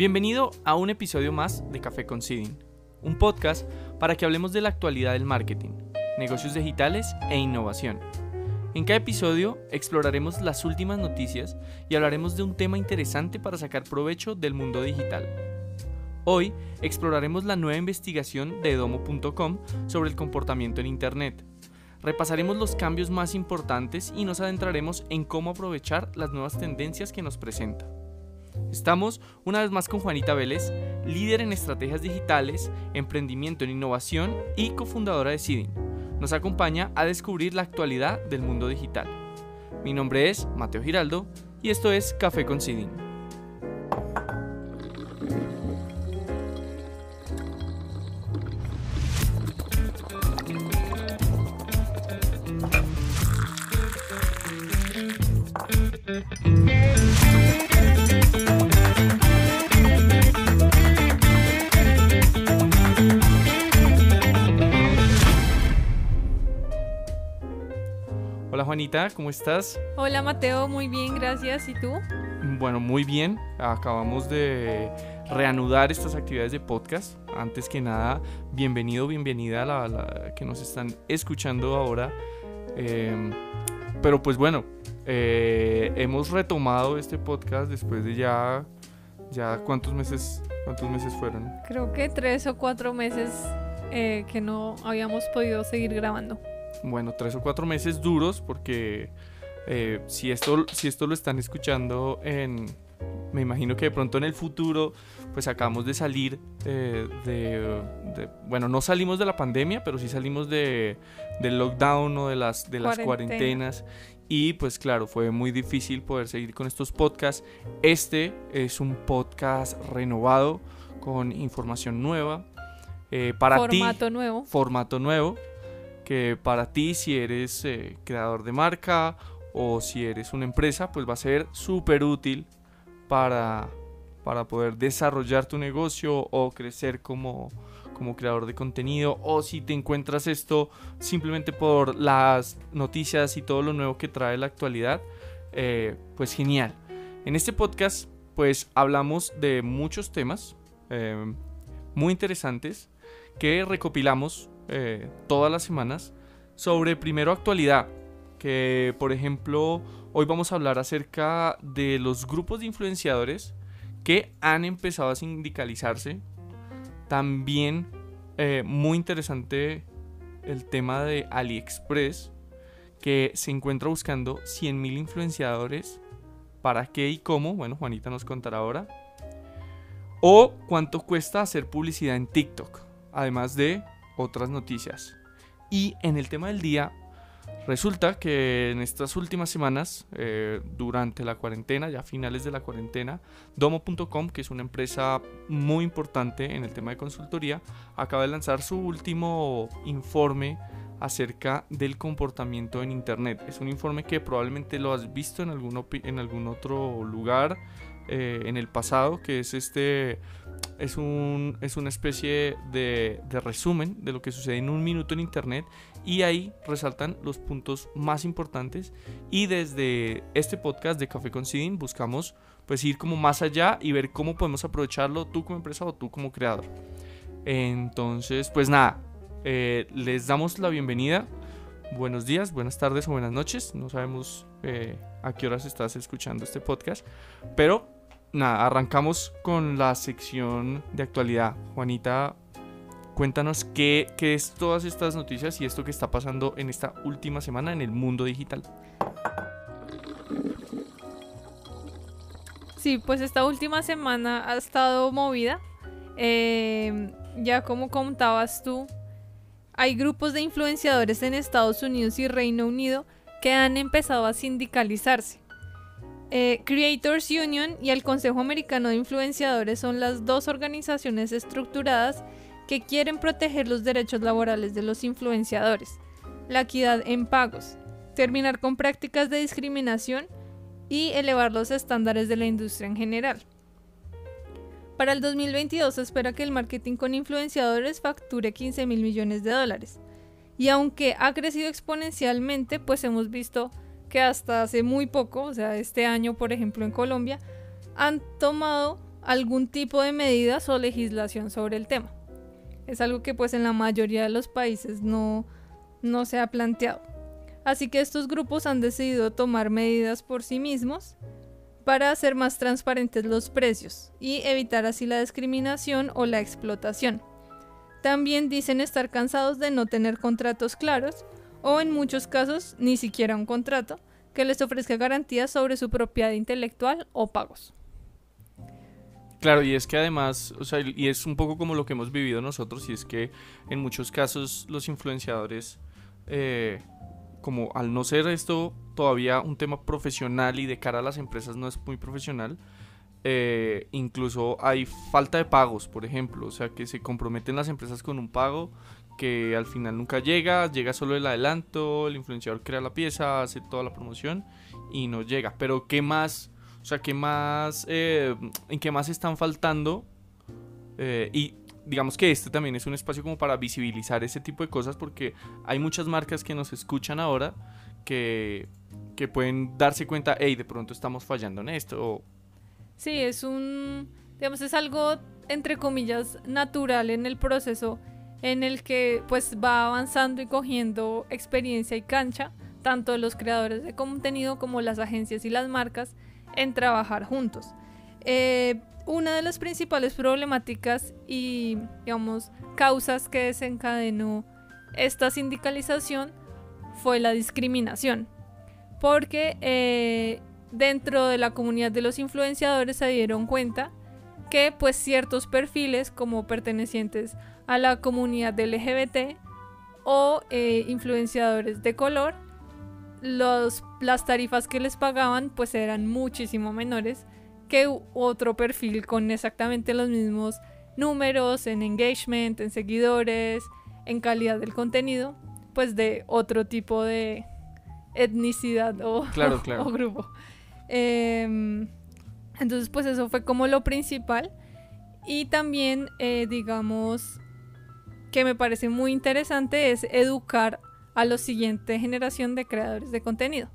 Bienvenido a un episodio más de Café con Seeding, un podcast para que hablemos de la actualidad del marketing, negocios digitales e innovación. En cada episodio exploraremos las últimas noticias y hablaremos de un tema interesante para sacar provecho del mundo digital. Hoy exploraremos la nueva investigación de Domo.com sobre el comportamiento en Internet. Repasaremos los cambios más importantes y nos adentraremos en cómo aprovechar las nuevas tendencias que nos presenta. Estamos una vez más con Juanita Vélez, líder en estrategias digitales, emprendimiento en innovación y cofundadora de Seeding. Nos acompaña a descubrir la actualidad del mundo digital. Mi nombre es Mateo Giraldo y esto es Café con Seeding. Juanita, ¿cómo estás? Hola Mateo, muy bien, gracias. ¿Y tú? Bueno, muy bien. Acabamos de reanudar estas actividades de podcast. Antes que nada, bienvenido, bienvenida a la, que nos están escuchando ahora. Em, pero pues bueno, eh, hemos retomado este podcast después de ya, ya cuántos meses, cuántos meses fueron. Creo que tres o cuatro meses eh, que no habíamos podido seguir grabando bueno, tres o cuatro meses duros porque eh, si, esto, si esto lo están escuchando en, me imagino que de pronto en el futuro, pues acabamos de salir eh, de, bueno, no salimos de la pandemia, pero sí salimos de, del lockdown o de las, de las cuarentenas. Y pues claro, fue muy difícil poder seguir con estos podcasts. Este es un podcast renovado con información nueva. Eh, para formato nuevo. Formato nuevo que para ti si eres eh, creador de marca o si eres una empresa, pues va a ser súper útil para, para poder desarrollar tu negocio o crecer como, como creador de contenido o si te encuentras esto simplemente por las noticias y todo lo nuevo que trae la actualidad, eh, pues genial. En este podcast pues hablamos de muchos temas eh, muy interesantes que recopilamos eh, todas las semanas sobre primero actualidad, que por ejemplo hoy vamos a hablar acerca de los grupos de influenciadores que han empezado a sindicalizarse. También eh, muy interesante el tema de AliExpress, que se encuentra buscando 100.000 influenciadores. ¿Para qué y cómo? Bueno, Juanita nos contará ahora. O cuánto cuesta hacer publicidad en TikTok. Además de otras noticias. Y en el tema del día, resulta que en estas últimas semanas, eh, durante la cuarentena, ya finales de la cuarentena, Domo.com, que es una empresa muy importante en el tema de consultoría, acaba de lanzar su último informe acerca del comportamiento en Internet. Es un informe que probablemente lo has visto en algún, en algún otro lugar eh, en el pasado, que es este es, un, es una especie de, resumen de lo que sucede en un minuto en Internet y ahí resaltan los puntos más importantes y desde este podcast de Café con Sidin buscamos pues ir como más allá y ver cómo podemos aprovecharlo tú como empresa o tú como creador. Entonces, pues nada, eh, les damos la bienvenida. Buenos días, buenas tardes o buenas noches. No sabemos eh, a qué horas estás escuchando este podcast, pero nada, arrancamos con la sección de actualidad. Juanita, cuéntanos qué, es todas estas noticias y esto que está pasando en esta última semana en el mundo digital. Sí, pues esta última semana ha estado movida. Em, ya como contabas tú, hay grupos de influenciadores en Estados Unidos y Reino Unido que han empezado a sindicalizarse. Eh, Creators Union y el Consejo Americano de Influenciadores son las dos organizaciones estructuradas que quieren proteger los derechos laborales de los influenciadores, la equidad en pagos, terminar con prácticas de discriminación y elevar los estándares de la industria en general. Para el 2022 se espera que el marketing con influenciadores facture 15 mil millones de dólares. Y aunque ha crecido exponencialmente, pues hemos visto que hasta hace muy poco, o sea, este año, por ejemplo, en Colombia, han tomado algún tipo de medidas o legislación sobre el tema. Es algo que pues en la mayoría de los países no, no se ha planteado. Así que estos grupos han decidido tomar medidas por sí mismos para hacer más transparentes los precios y evitar así la discriminación o la explotación. También dicen estar cansados de no tener contratos claros o en muchos casos ni siquiera un contrato que les ofrezca garantías sobre su propiedad intelectual o pagos. Claro, y es que además, o sea, y es un poco como lo que hemos vivido nosotros, y es que en muchos casos los influenciadores, eh, como al no ser esto todavía un tema profesional y de cara a las empresas no es muy profesional, eh, incluso hay falta de pagos, por ejemplo, o sea, que se comprometen las empresas con un pago que al final nunca llega, llega solo el adelanto, el influenciador crea la pieza, hace toda la promoción y no llega. Pero ¿qué más? O sea, ¿qué más? Eh, ¿En qué más están faltando? Eh, y digamos que este también es un espacio como para visibilizar ese tipo de cosas porque hay muchas marcas que nos escuchan ahora que, que pueden darse cuenta, hey, de pronto estamos fallando en esto. Sí, es un, digamos, es algo entre comillas natural en el proceso en el que pues va avanzando y cogiendo experiencia y cancha, tanto los creadores de contenido como las agencias y las marcas, en trabajar juntos. Eh, una de las principales problemáticas y, causas que desencadenó esta sindicalización fue la discriminación, porque eh, dentro de la comunidad de los influenciadores se dieron cuenta que pues ciertos perfiles como pertenecientes a la comunidad LGBT o eh, influenciadores de color, los, las tarifas que les pagaban pues eran muchísimo menores que otro perfil con exactamente los mismos números en engagement, en seguidores, en calidad del contenido, pues de otro tipo de etnicidad o, grupo. Em, entonces pues eso fue como lo principal. Y también, eh, digamos, que me parece muy interesante es educar a la siguiente generación de creadores de contenido.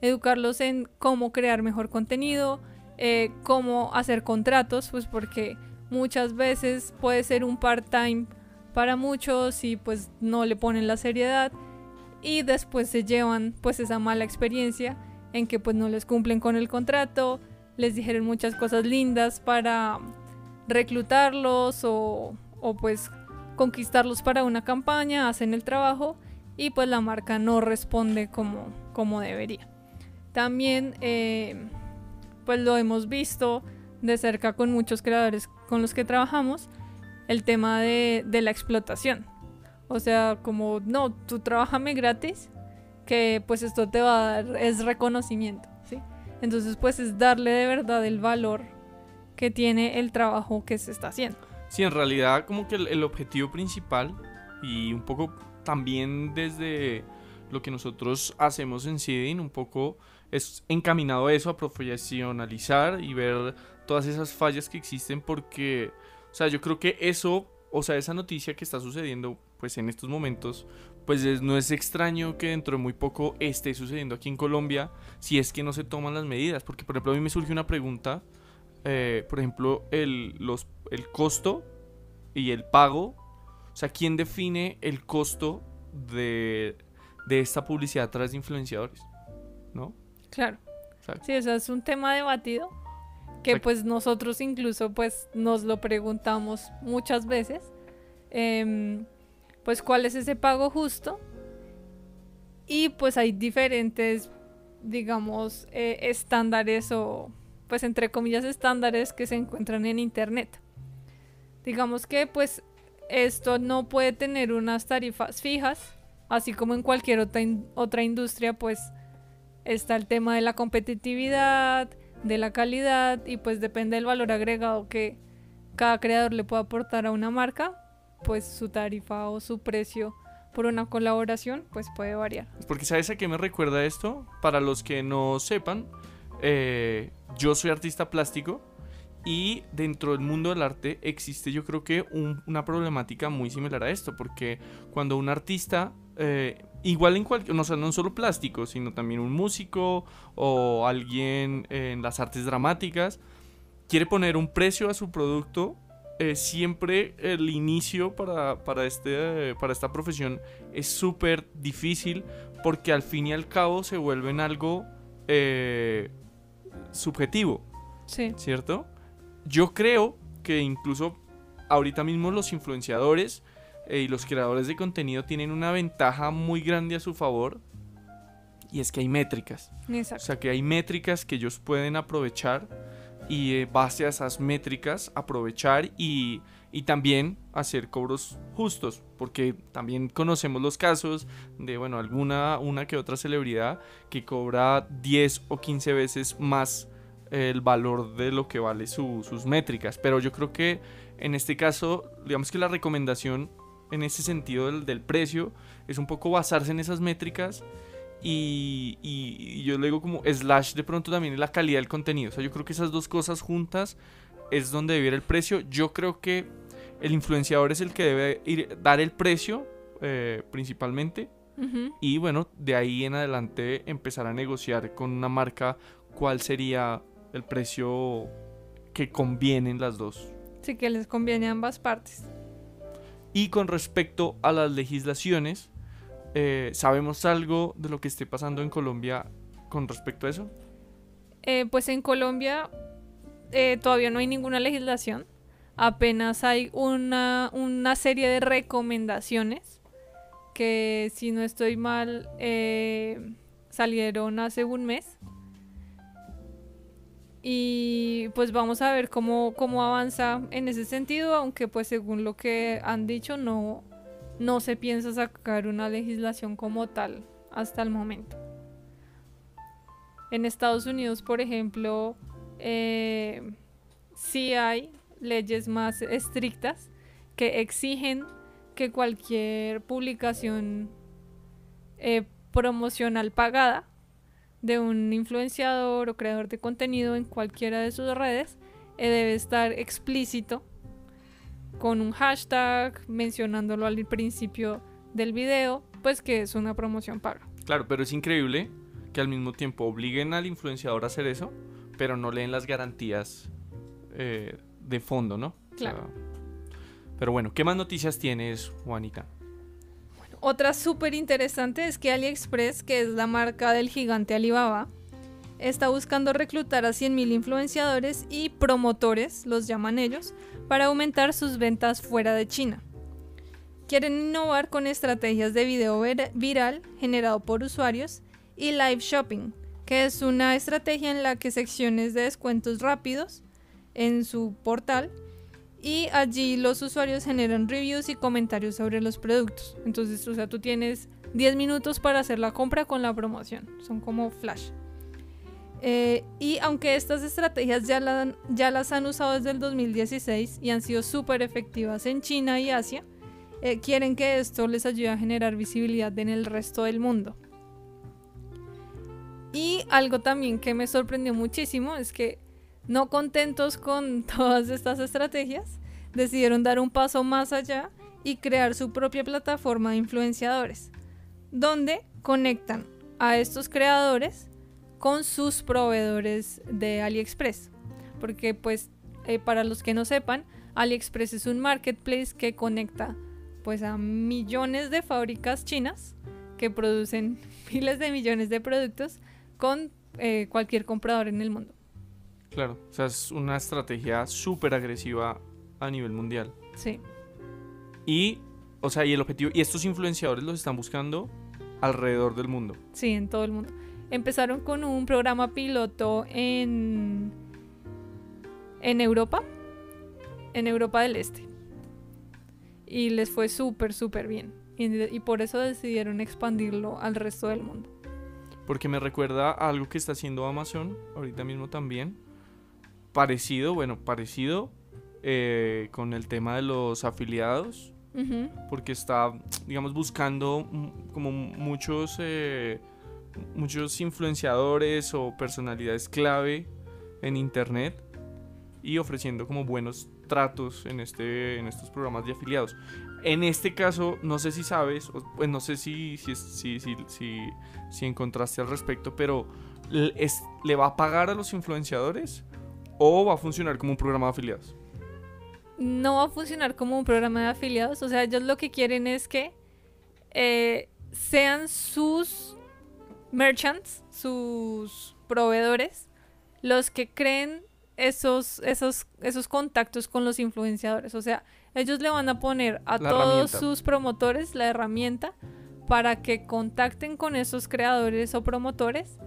Educarlos en cómo crear mejor contenido, eh, cómo hacer contratos, pues porque muchas veces puede ser un part-time para muchos y pues no le ponen la seriedad y después se llevan pues esa mala experiencia en que pues no les cumplen con el contrato, les dijeron muchas cosas lindas para reclutarlos o, o pues conquistarlos para una campaña, hacen el trabajo y pues la marca no responde como, como debería. También eh, pues lo hemos visto de cerca con muchos creadores con los que trabajamos, el tema de, la explotación. O sea, como, no, tú trabajame gratis, que pues esto te va a dar, es reconocimiento, ¿sí? Entonces pues es darle de verdad el valor que tiene el trabajo que se está haciendo. Sí, en realidad como que el, objetivo principal y un poco también desde lo que nosotros hacemos en Seeding, un poco es encaminado a eso, a profesionalizar y ver todas esas fallas que existen porque, o sea, yo creo que eso, o sea, esa noticia que está sucediendo pues en estos momentos, pues no es extraño que dentro de muy poco esté sucediendo aquí en Colombia si es que no se toman las medidas, porque por ejemplo a mí me surge una pregunta eh, por ejemplo, el, los, el costo y el pago. O sea, ¿quién define el costo de, esta publicidad a través de influenciadores? ¿No? Claro. Sí, eso es un tema debatido que pues nosotros incluso pues nos lo preguntamos muchas veces. Em, pues cuál es ese pago justo. Y pues hay diferentes, digamos, eh, estándares o pues entre comillas estándares que se encuentran en internet. Digamos que pues esto no puede tener unas tarifas fijas, así como en cualquier otra, otra industria pues está el tema de la competitividad, de la calidad y pues depende del valor agregado que cada creador le pueda aportar a una marca, pues su tarifa o su precio por una colaboración pues puede variar. Porque sabes a qué me recuerda esto? Para los que no sepan, eh, yo soy artista plástico y dentro del mundo del arte existe yo creo que una problemática muy similar a esto, porque cuando un artista, eh, igual en cualquier, no, sea, no solo plástico, sino también un músico o alguien en las artes dramáticas, quiere poner un precio a su producto, eh, siempre el inicio para, para, este, para esta profesión es súper difícil porque al fin y al cabo se vuelve en algo subjetivo, Sí. ¿cierto? Yo creo que incluso ahorita mismo los influenciadores eh, y los creadores de contenido tienen una ventaja muy grande a su favor y es que hay métricas. O Exacto. sea que hay métricas que ellos pueden aprovechar y eh, base a esas métricas aprovechar y, y también hacer cobros justos. Porque también conocemos los casos de, bueno, alguna, una que otra celebridad que cobra 10 o 15 veces más el valor de lo que vale su- sus métricas. Pero yo creo que en este caso, digamos que la recomendación en ese sentido del, del precio es un poco basarse en esas métricas y, y- y yo le digo como slash de pronto también la calidad del contenido. O sea, yo creo que esas dos cosas juntas es donde debe ir el precio. Yo creo que el influenciador es el que debe ir, dar el precio eh, principalmente. Y bueno, de ahí en adelante empezar a negociar con una marca cuál sería el precio que convienen las dos. Sí que les conviene a ambas partes. Y con respecto a las legislaciones, eh, ¿sabemos algo de lo que esté pasando en Colombia con respecto a eso? Eh, pues en Colombia eh, todavía no hay ninguna legislación. Apenas hay una, una serie de recomendaciones que, si no estoy mal, eh, salieron hace un mes. Y pues vamos a ver cómo, cómo avanza en ese sentido, aunque pues según lo que han dicho no, no se piensa sacar una legislación como tal hasta el momento. En Estados Unidos, por ejemplo, eh, sí hay leyes más estrictas que exigen que cualquier publicación eh, promocional pagada de un influenciador o creador de contenido en cualquiera de sus redes eh, debe estar explícito con un hashtag mencionándolo al principio del video, pues que es una promoción paga. Claro, pero es increíble que al mismo tiempo obliguen al influenciador a hacer eso, pero no leen las garantías eh, de fondo, ¿no? O sea, Claro. pero bueno, ¿qué más noticias tienes, Juanita? Otra súper interesante es que AliExpress, que es la marca del gigante Alibaba, está buscando reclutar a 100.000 influenciadores y promotores, los llaman ellos, para aumentar sus ventas fuera de China. Quieren innovar con estrategias de video vir- viral generado por usuarios y live shopping, que es una estrategia en la que secciones de descuentos rápidos en su portal y allí los usuarios generan reviews y comentarios sobre los productos. Entonces, o sea, tú tienes 10 minutos para hacer la compra con la promoción. Son como flash. Eh, y aunque estas estrategias ya, ya las han usado desde el 2016 y han sido súper efectivas en China y Asia, eh, quieren que esto les ayude a generar visibilidad en el resto del mundo. Y algo también que me sorprendió muchísimo es que no contentos con todas estas estrategias, decidieron dar un paso más allá y crear su propia plataforma de influenciadores, donde conectan a estos creadores con sus proveedores de AliExpress. Porque pues eh, para los que no sepan, AliExpress es un marketplace que conecta pues a millones de fábricas chinas que producen miles de millones de productos con eh, cualquier comprador en el mundo. Claro, o sea, es una estrategia súper agresiva a nivel mundial. Sí. Y, o sea, y el objetivo, y estos influenciadores los están buscando alrededor del mundo. Sí, en todo el mundo. Empezaron con un programa piloto en, en Europa, en Europa del Este. Y les fue súper, súper bien. Y, y por eso decidieron expandirlo al resto del mundo. Porque me recuerda a algo que está haciendo Amazon ahorita mismo también. Parecido, bueno, parecido eh, con el tema de los afiliados. Porque está, digamos, buscando como muchos, eh, muchos influenciadores o personalidades clave en internet y ofreciendo como buenos tratos en, este, en estos programas de afiliados. En este caso, no sé si sabes, pues no sé si, si, si, si, si, encontraste al respecto, pero es- le va a pagar a los influenciadores ¿O va a funcionar como un programa de afiliados? No va a funcionar como un programa de afiliados. O sea, ellos lo que quieren es que eh, sean sus merchants, sus proveedores, los que creen esos, esos, esos contactos con los influenciadores. O sea, ellos le van a poner a La todos sus promotores la herramienta para que contacten con esos creadores o promotores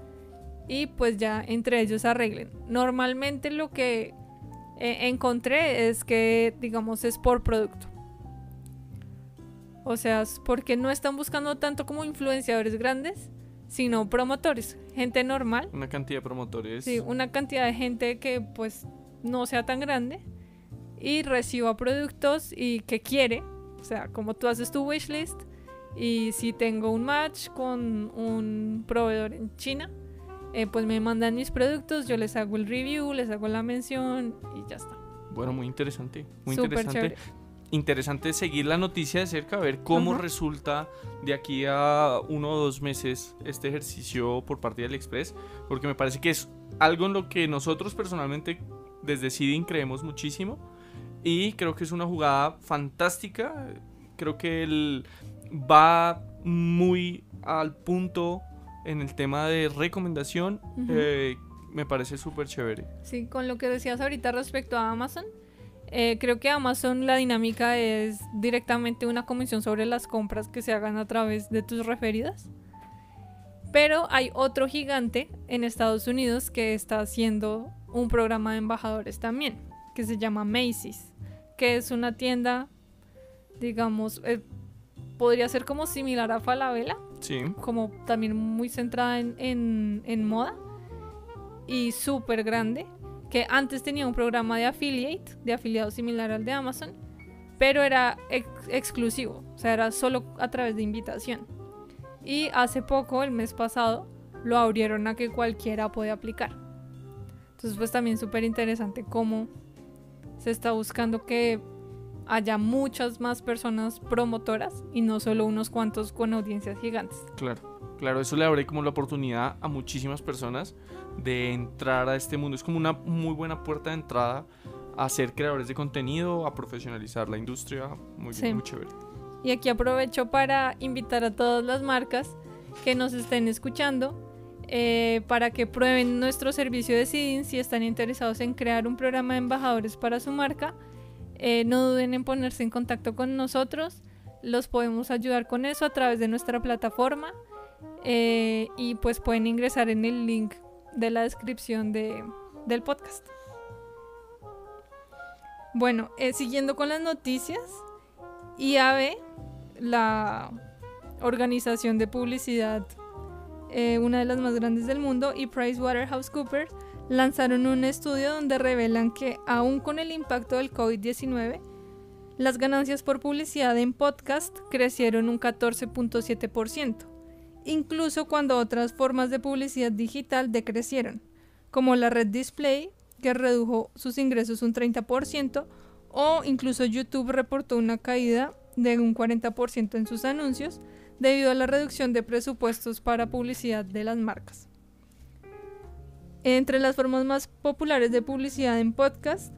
y pues ya entre ellos arreglen. Normalmente lo que eh, encontré es que, digamos, es por producto. O sea, es porque no están buscando tanto como influenciadores grandes, sino promotores, gente normal Una cantidad de promotores. Sí, una cantidad de gente que pues no sea tan grande y reciba productos y que quiere, o sea, como tú haces tu wishlist y si tengo un match con un proveedor en China, eh, pues me mandan mis productos, yo les hago el review, les hago la mención y ya está. Bueno, muy interesante. Muy Súper interesante. chévere. Interesante seguir la noticia de cerca, ver cómo Ajá. resulta de aquí a uno o dos meses este ejercicio por parte del Express, porque me parece que es algo en lo que nosotros personalmente desde Seeding creemos muchísimo y creo que es una jugada fantástica. Creo que él va muy al punto en el tema de recomendación. Eh, me parece súper chévere. Sí, con lo que decías ahorita respecto a Amazon, eh, creo que Amazon la dinámica es directamente una comisión sobre las compras que se hagan a través de tus referidas. Pero hay otro gigante en Estados Unidos que está haciendo un programa de embajadores también, que se llama Macy's, que es una tienda, digamos, eh, podría ser como similar a Falabella, Sí. como también muy centrada en, en- moda y súper grande, que antes tenía un programa de affiliate, de afiliado similar al de Amazon, pero era ex- exclusivo, o sea, era solo a través de invitación. Y hace poco, el mes pasado, lo abrieron a que cualquiera puede aplicar. Entonces, pues también súper interesante cómo se está buscando que haya muchas más personas promotoras y no solo unos cuantos con audiencias gigantes. Claro, claro, eso le abre como la oportunidad a muchísimas personas de entrar a este mundo. Es como una muy buena puerta de entrada a ser creadores de contenido, a profesionalizar la industria. Muy, Sí. muy chévere. Y aquí aprovecho para invitar a todas las marcas que nos estén escuchando eh, para que prueben nuestro servicio de seeding si están interesados en crear un programa de embajadores para su marca. Eh, no duden en ponerse en contacto con nosotros. Los podemos ayudar con eso a través de nuestra plataforma. eh, y pues pueden ingresar en el link de la descripción de- del podcast. Bueno, eh, siguiendo con las noticias, IAB, la organización de publicidad, una de las más grandes del mundo, y PricewaterhouseCoopers lanzaron un estudio donde revelan que aún con el impacto del COVID-19, las ganancias por publicidad en podcast crecieron un 14.7%, incluso cuando otras formas de publicidad digital decrecieron, como la red display, que redujo sus ingresos un 30%, o incluso YouTube reportó una caída de un 40% en sus anuncios debido a la reducción de presupuestos para publicidad de las marcas. Entre las formas más populares de publicidad en podcast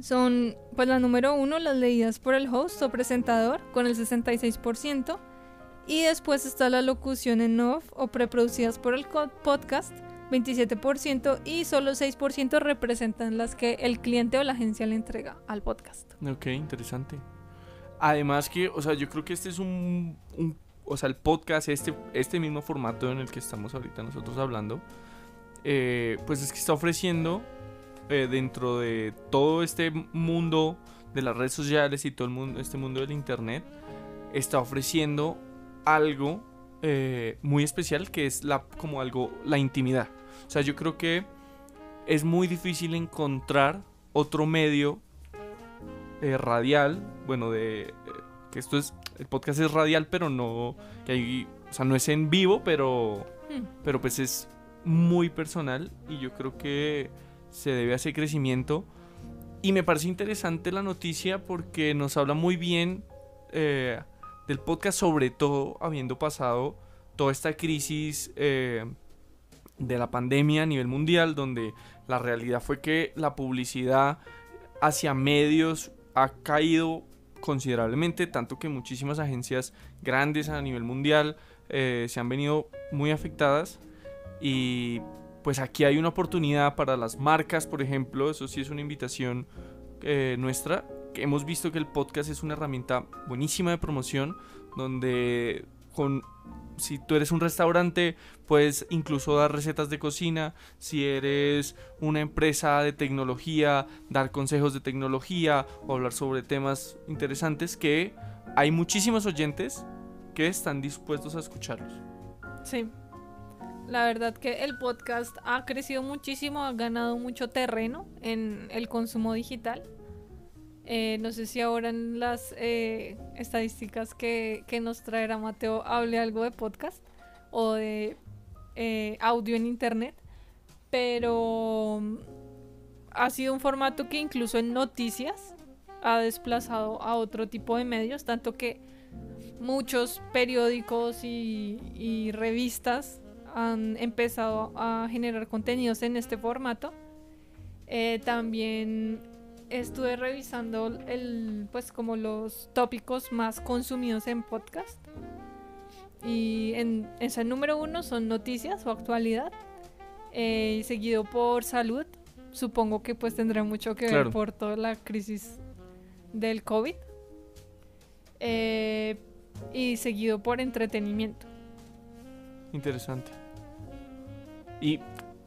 son, pues la número uno, las leídas por el host o presentador con el 66%, y después está la locución en off o preproducidas por el podcast, 27%, y solo 6% representan las que el cliente o la agencia le entrega al podcast. Ok, interesante. Además que, o sea, yo creo que este es un, un- o sea, el podcast, este, este mismo formato en el que estamos ahorita nosotros hablando, eh, pues es que está ofreciendo eh, dentro de todo este mundo de las redes sociales y todo el mundo, este mundo del internet, está ofreciendo algo eh, muy especial que es la, como algo, la intimidad. O sea, yo creo que es muy difícil encontrar otro medio eh, radial, bueno, de que esto es, el podcast es radial, pero no, que hay, o sea, no es en vivo, pero, Hmm. pero pues es muy personal y yo creo que se debe a ese crecimiento. Y me parece interesante la noticia porque nos habla muy bien eh, del podcast, sobre todo habiendo pasado toda esta crisis eh, de la pandemia a nivel mundial, donde la realidad fue que la publicidad hacia medios ha caído considerablemente, tanto que muchísimas agencias grandes a nivel mundial eh, se han venido muy afectadas y pues aquí hay una oportunidad para las marcas, por ejemplo, eso sí es una invitación eh, nuestra, hemos visto que el podcast es una herramienta buenísima de promoción, donde con si tú eres un restaurante, puedes incluso dar recetas de cocina. Si eres una empresa de tecnología, dar consejos de tecnología o hablar sobre temas interesantes que hay muchísimos oyentes que están dispuestos a escucharlos. Sí. La verdad que el podcast ha crecido muchísimo, ha ganado mucho terreno en el consumo digital. Eh, no sé si ahora en las eh, estadísticas que, nos traerá Mateo hable algo de podcast o de eh, audio en internet, pero mm, ha sido un formato que incluso en noticias ha desplazado a otro tipo de medios, tanto que muchos periódicos y revistas han empezado a generar contenidos en este formato. también estuve revisando el, pues como los tópicos más consumidos en podcast. Y en ese número uno son noticias o actualidad, eh, seguido por salud. Supongo que pues tendrá mucho que ver por toda la crisis del COVID. Eh, y seguido por entretenimiento. Interesante. Y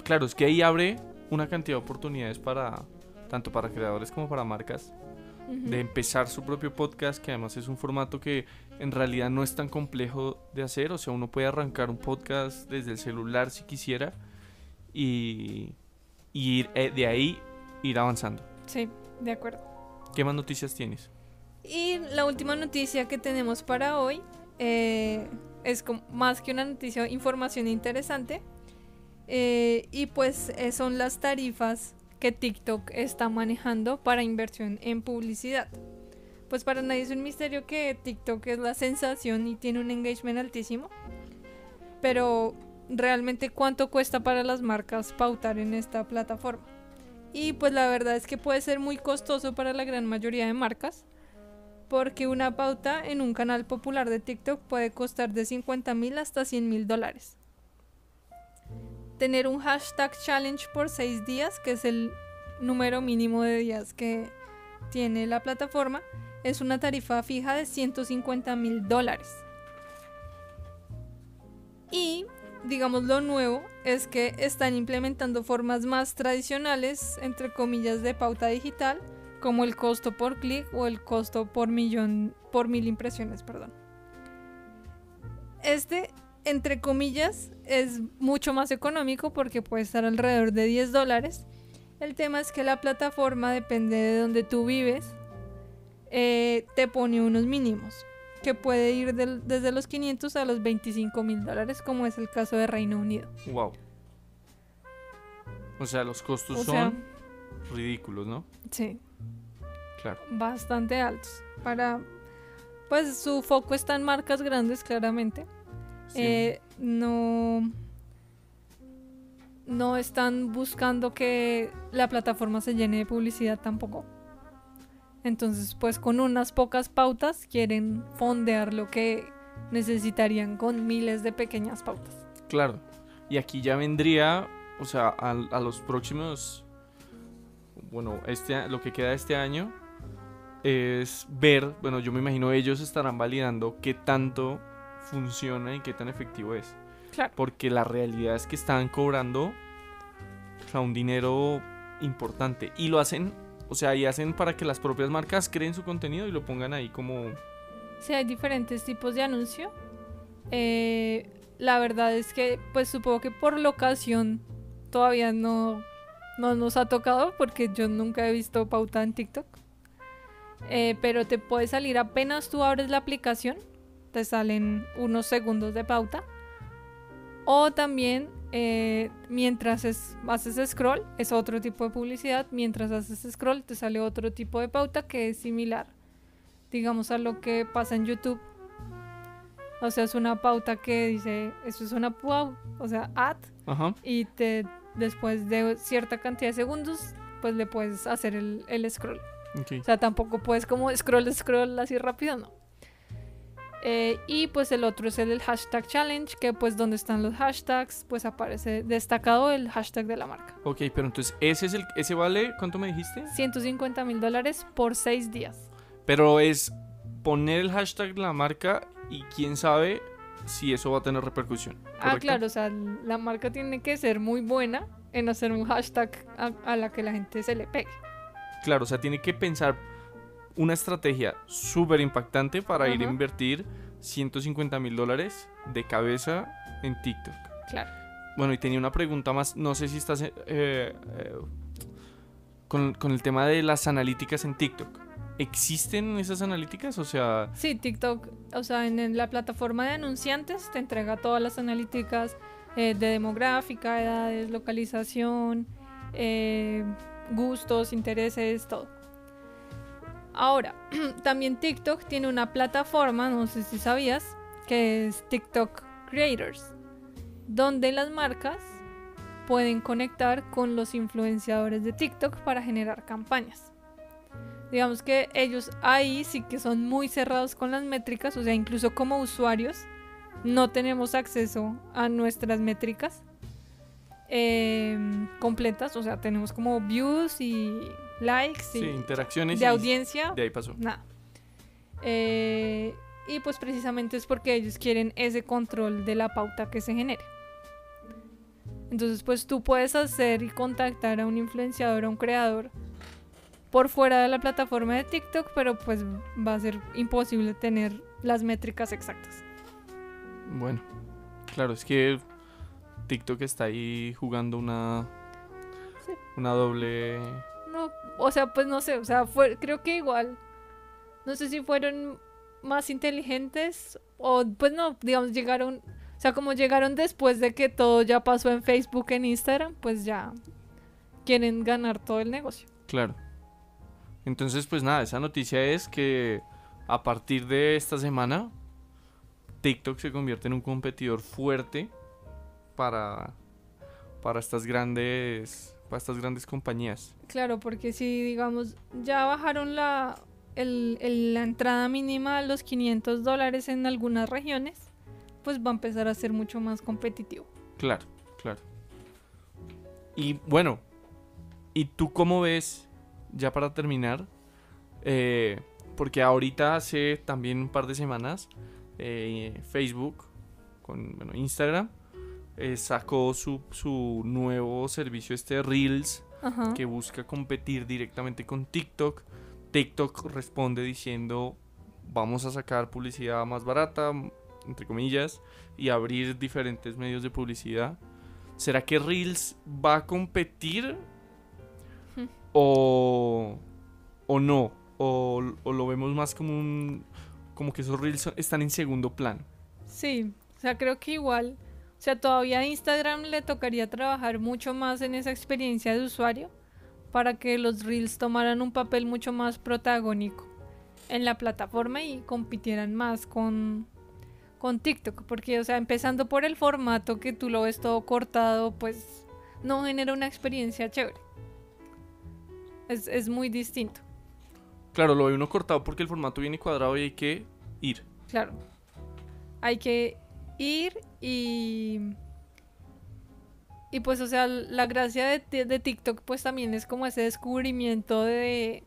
claro, es que ahí abre una cantidad de oportunidades para tanto para creadores como para marcas, de empezar su propio podcast, que además es un formato que en realidad no es tan complejo de hacer, o sea, uno puede arrancar un podcast desde el celular si quisiera y, y eh, de ahí ir avanzando. Sí, de acuerdo. ¿Qué más noticias tienes? Y la última noticia que tenemos para hoy eh, es más que una noticia, información interesante. Eh, y pues son las tarifas que TikTok está manejando para inversión en publicidad. Pues para nadie es un misterio que TikTok es la sensación y tiene un engagement altísimo. Pero realmente cuánto cuesta para las marcas pautar en esta plataforma. Y pues la verdad es que puede ser muy costoso para la gran mayoría de marcas. Porque una pauta en un canal popular de TikTok puede costar de 50 mil hasta 100 mil dólares tener un hashtag challenge por seis días, que es el número mínimo de días que tiene la plataforma, es una tarifa fija de 150 mil dólares. Y digamos lo nuevo es que están implementando formas más tradicionales, entre comillas, de pauta digital, como el costo por clic o el costo por millón, por mil impresiones, perdón. Este entre comillas, es mucho más económico porque puede estar alrededor de 10 dólares. El tema es que la plataforma, depende de donde tú vives, eh, te pone unos mínimos, que puede ir desde los 500 a los 25 mil dólares, como es el caso de Reino Unido. Wow. O sea, los costos son ridículos, ¿no? Sí. Claro. Bastante altos. Para. Pues su foco está en marcas grandes, claramente. Eh, no, no están buscando que la plataforma se llene de publicidad tampoco. Entonces, pues con unas pocas pautas quieren fondear lo que necesitarían con miles de pequeñas pautas. Claro. Y aquí ya vendría, o sea, a, a los próximos, bueno, este, lo que queda este año es ver, bueno, yo me imagino ellos estarán validando qué tanto funciona y qué tan efectivo es. Claro. Porque la realidad es que están cobrando un dinero importante. Y lo hacen, o sea, y hacen para que las propias marcas creen su contenido y lo pongan ahí como... Sí, hay diferentes tipos de anuncio. Eh, la verdad es que, pues supongo que por locación todavía no, no nos ha tocado porque yo nunca he visto pauta en TikTok. Eh, pero te puede salir apenas tú abres la aplicación te salen unos segundos de pauta. O también eh, mientras haces scroll, es otro tipo de publicidad. Mientras haces scroll, te sale otro tipo de pauta que es similar, digamos, a lo que pasa en YouTube. O sea, es una pauta que dice, eso es una pauta, o sea, ad, Ajá. y te después de cierta cantidad de segundos, pues le puedes hacer el, el scroll. Ok. O sea, tampoco puedes como scroll, scroll así rápido, no. Eh, y pues el otro es el hashtag challenge, que pues donde están los hashtags, pues aparece destacado el hashtag de la marca. Ok, pero entonces ese es el ese vale, ¿cuánto me dijiste? 150 mil dólares por seis días. Pero es poner el hashtag de la marca y quién sabe si eso va a tener repercusión. Ah, claro, o sea, la marca tiene que ser muy buena en hacer un hashtag a, a la que la gente se le pegue. Claro, o sea, tiene que pensar una estrategia súper impactante para ir a invertir 150 mil dólares de cabeza en TikTok. Claro. Bueno, y tenía una pregunta más, no sé si estás eh, eh, con, con el tema de las analíticas en TikTok. ¿Existen esas analíticas? O sea, Sí, TikTok, o sea, en, en la plataforma de anunciantes te entrega todas las analíticas eh, de demográfica, edades, localización, eh, gustos, intereses, todo. Ahora, también TikTok tiene una plataforma, no sé si sabías, que es TikTok Creators, donde las marcas pueden conectar con los influenciadores de TikTok para generar campañas. Digamos que ellos ahí sí que son muy cerrados con las métricas, o sea, incluso como usuarios no tenemos acceso a nuestras métricas eh, completas, o sea, tenemos como views y likes y interacciones. de y audiencia, De ahí pasó. nada. Eh, y pues precisamente es porque ellos quieren ese control de la pauta que se genere. Entonces pues tú puedes hacer y contactar a un influenciador, a un creador por fuera de la plataforma de TikTok, pero pues va a ser imposible tener las métricas exactas. Bueno, claro, es que TikTok está ahí jugando una, Sí. una doble... No, o sea, pues no sé, o sea, creo que igual, no sé si fueron más inteligentes o pues no, digamos, llegaron, o sea, como llegaron después de que todo ya pasó en Facebook, en Instagram, pues ya quieren ganar todo el negocio. Claro. Entonces, pues nada, esa noticia es que a partir de esta semana, TikTok se convierte en un competidor fuerte para, para estas grandes para estas grandes compañías. Claro, porque si, digamos, ya bajaron la, el- el- la entrada mínima a los 500 dólares en algunas regiones, pues va a empezar a ser mucho más competitivo. Claro, claro. Y bueno, ¿y tú cómo ves, ya para terminar, eh, porque ahorita hace también un par de semanas, eh, Facebook, con bueno, Instagram, eh, sacó su, su nuevo servicio, este Reels, Ajá. que busca competir directamente con TikTok. TikTok responde diciendo vamos a sacar publicidad más barata, entre comillas, y abrir diferentes medios de publicidad. ¿Será que Reels va a competir Hmm. o, o no? O, o lo vemos más como un... como que esos Reels están en segundo plano. Sí, o sea, creo que igual, o sea, todavía a Instagram le tocaría trabajar mucho más en esa experiencia de usuario para que los Reels tomaran un papel mucho más protagónico en la plataforma y compitieran más con, con TikTok, porque, o sea, empezando por el formato que tú lo ves todo cortado, pues no genera una experiencia chévere. Es, es muy distinto, Claro, lo ve uno cortado porque el formato viene cuadrado y hay que ir. claro. Hay que ir y y pues, o sea, la gracia de, de- TikTok, pues también es como ese descubrimiento de,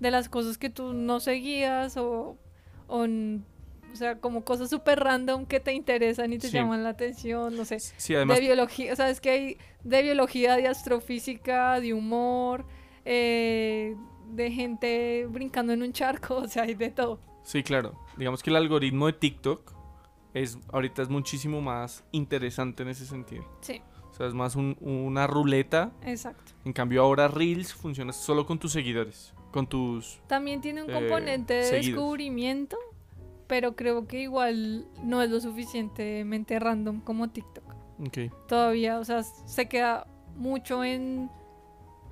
de las cosas que tú no seguías o, o, o sea, como cosas súper random que te interesan y te Sí. llaman la atención, no sé. Sí, además... de biología, sabes que hay de biología, de astrofísica, de humor, eh, de gente brincando en un charco, o sea, hay de todo. Sí, claro. Digamos que el algoritmo de TikTok es ahorita es muchísimo más interesante en ese sentido. Sí, O sea, es más un- una ruleta. exacto. En cambio, ahora Reels funciona solo con tus seguidores. Con tus... También tiene un Eh, componente de seguidos. descubrimiento, pero creo que igual no es lo suficientemente random como TikTok. Ok. Todavía, o sea, se queda mucho en,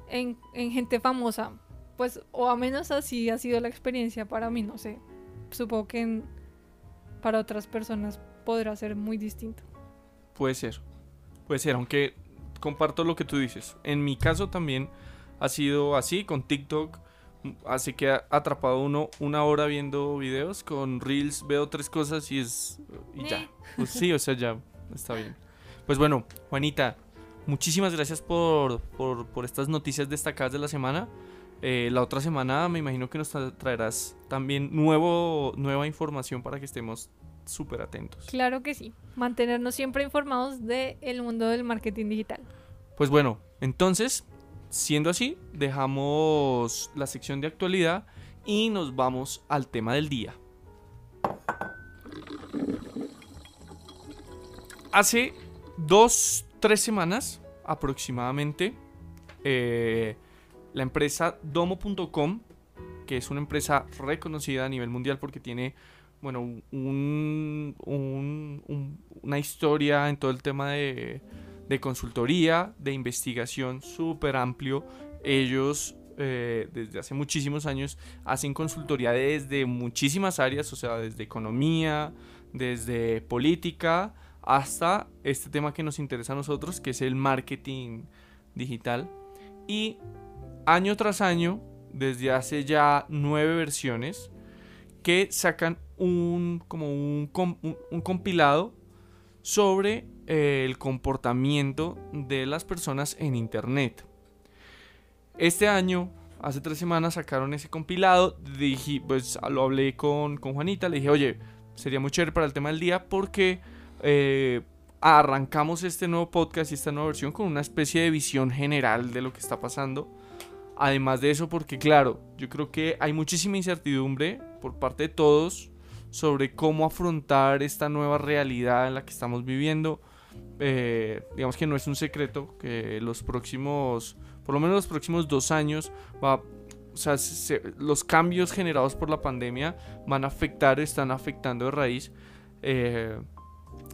en, en gente famosa. Pues, o a menos así ha sido la experiencia para mí, no sé. Supongo que en, para otras personas podrá ser muy distinto. Puede ser. Puede ser, aunque comparto lo que tú dices. En mi caso también ha sido así con TikTok. Así que ha atrapado uno una hora viendo videos. Con Reels veo tres cosas y es. Y ya. Eh. Pues sí, o sea, ya está bien. Pues bueno, Juanita, muchísimas gracias por, por, por estas noticias destacadas de la semana. Eh, la otra semana me imagino que nos tra- traerás también nuevo, nueva información para que estemos súper atentos. Claro que sí. Mantenernos siempre informados del mundo del marketing digital. Pues bueno, entonces, siendo así, dejamos la sección de actualidad y nos vamos al tema del día. Hace dos, tres semanas aproximadamente, eh, la empresa Domo.com, que es una empresa reconocida a nivel mundial porque tiene, bueno, un- un- un- una historia en todo el tema de, de consultoría, de investigación súper amplio. Ellos eh, desde hace muchísimos años hacen consultoría desde muchísimas áreas, o sea, desde economía, desde política, hasta este tema que nos interesa a nosotros, que es el marketing digital. Y año tras año, desde hace ya nueve versiones, que sacan un, como un, un- un compilado sobre eh, el comportamiento de las personas en Internet. Este año, hace tres semanas, sacaron ese compilado. Dije, pues lo hablé con, con Juanita. Le dije, oye, sería muy chévere para el tema del día porque eh, arrancamos este nuevo podcast y esta nueva versión con una especie de visión general de lo que está pasando. Además de eso, porque claro, yo creo que hay muchísima incertidumbre por parte de todos sobre cómo afrontar esta nueva realidad en la que estamos viviendo. Eh, digamos que no es un secreto que los próximos, por lo menos los próximos dos años, va, o sea, se- los cambios generados por la pandemia van a afectar, están afectando de raíz eh,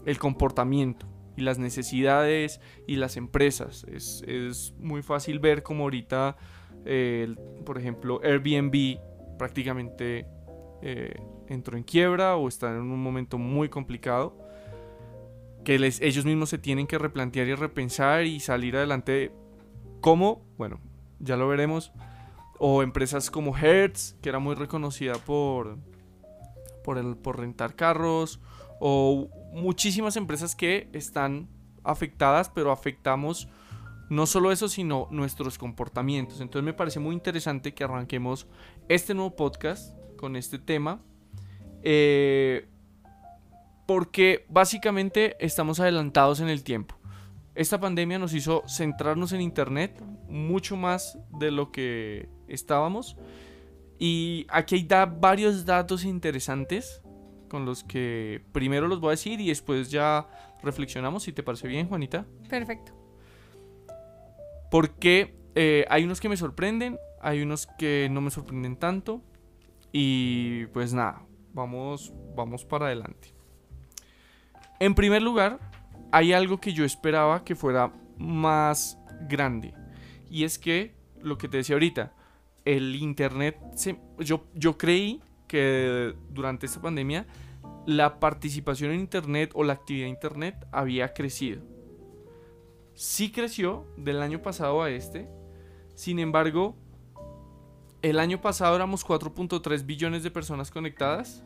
el comportamiento y las necesidades y las empresas. Es, es muy fácil ver como ahorita, por ejemplo, Airbnb prácticamente eh, entró en quiebra o está en un momento muy complicado que les, ellos mismos se tienen que replantear y repensar y salir adelante. ¿Cómo? Bueno, ya lo veremos. O empresas como Hertz, que era muy reconocida por, por, el, por rentar carros. O muchísimas empresas que están afectadas, pero afectamos no solo eso, sino nuestros comportamientos. Entonces me parece muy interesante que arranquemos este nuevo podcast con este tema. Eh, porque básicamente estamos adelantados en el tiempo. Esta pandemia nos hizo centrarnos en Internet mucho más de lo que estábamos. Y aquí hay da- varios datos interesantes con los que primero los voy a decir y después ya reflexionamos, si te parece bien, Juanita. Perfecto. Porque eh, hay unos que me sorprenden, hay unos que no me sorprenden tanto. Y pues nada, vamos, vamos para adelante. En primer lugar, hay algo que yo esperaba que fuera más grande. Y es que, lo que te decía ahorita, el Internet, se- yo, yo creí que durante esta pandemia la participación en Internet o la actividad en Internet había crecido. Sí creció del año pasado a este. Sin embargo, el año pasado éramos 4.3 billones de personas conectadas.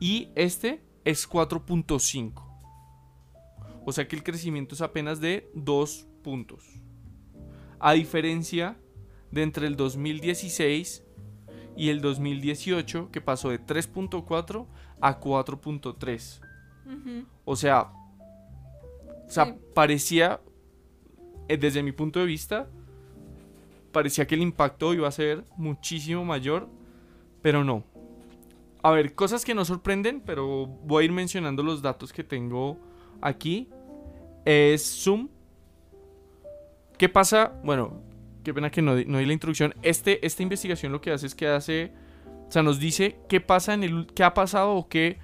Y este es 4.5. O sea que el crecimiento es apenas de 2 puntos. A diferencia de entre el 2016 y el 2018, que pasó de 3.4 a 4.3. Ujú. O sea, o sea, Sí. parecía, eh, desde mi punto de vista, parecía que el impacto iba a ser muchísimo mayor, pero no. A ver, cosas que no sorprenden, pero voy a ir mencionando los datos que tengo aquí. Es Zoom. ¿Qué pasa? Bueno, qué pena que no, di- no di la introducción. Este, esta investigación lo que hace es que hace, o sea, nos dice qué pasa en el, qué ha pasado o qué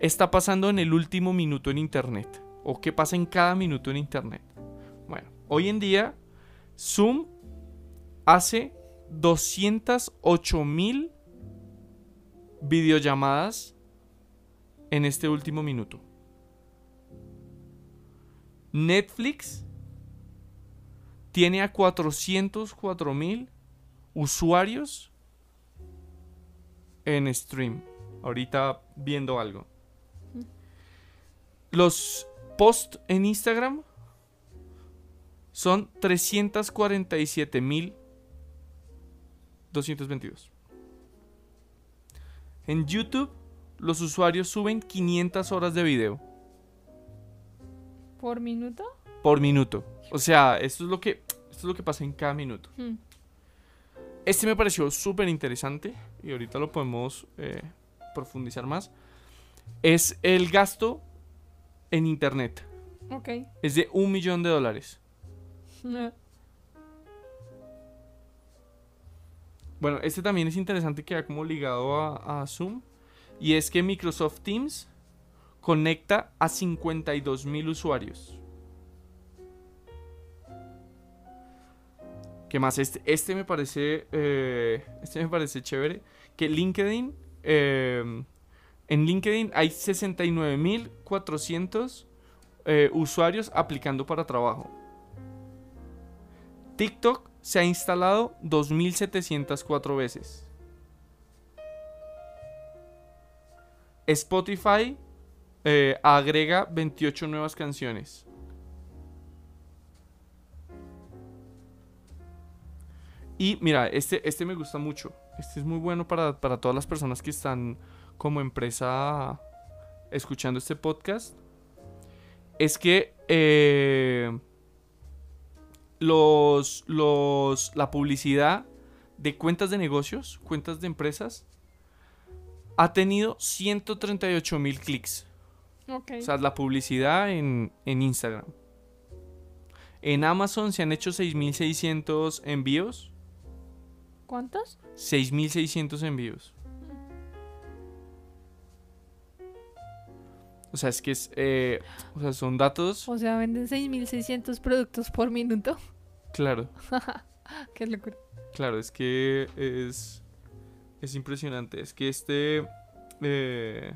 está pasando en el último minuto en Internet. O qué pasa en cada minuto en Internet. Bueno, hoy en día Zoom hace 208 mil videollamadas en este último minuto. Netflix tiene a 404 mil usuarios en stream. Ahorita viendo algo. Los posts en Instagram son 347 mil 222. En YouTube, los usuarios suben 500 horas de video. ¿Por minuto? Por minuto. O sea, esto es lo que, esto es lo que pasa en cada minuto. Hmm. Este me pareció súper interesante y ahorita lo podemos eh, profundizar más. Es el gasto en internet. Ok. Es de un millón de dólares. Bueno, este también es interesante que va como ligado a, a Zoom. Y es que Microsoft Teams conecta a 52 mil usuarios. ¿Qué más? Este, este me parece. eh, este me parece chévere. Que LinkedIn. eh, en LinkedIn hay 69.400 eh, usuarios aplicando para trabajo. TikTok se ha instalado 2.704 veces. Spotify eh, agrega 28 nuevas canciones. Y mira, este, este me gusta mucho. Este es muy bueno para, para todas las personas que están como empresa escuchando este podcast. Es que eh, los, los, la publicidad de cuentas de negocios, cuentas de empresas, ha tenido 138 mil clics. Ok. O sea, la publicidad en, en Instagram. En Amazon se han hecho 6.600 envíos. ¿Cuántos? 6.600 envíos. O sea, es que es, eh, o sea, son datos, O sea, venden 6.600 productos por minuto. claro, Qué locura. claro, es que es, es impresionante. Es que este, eh,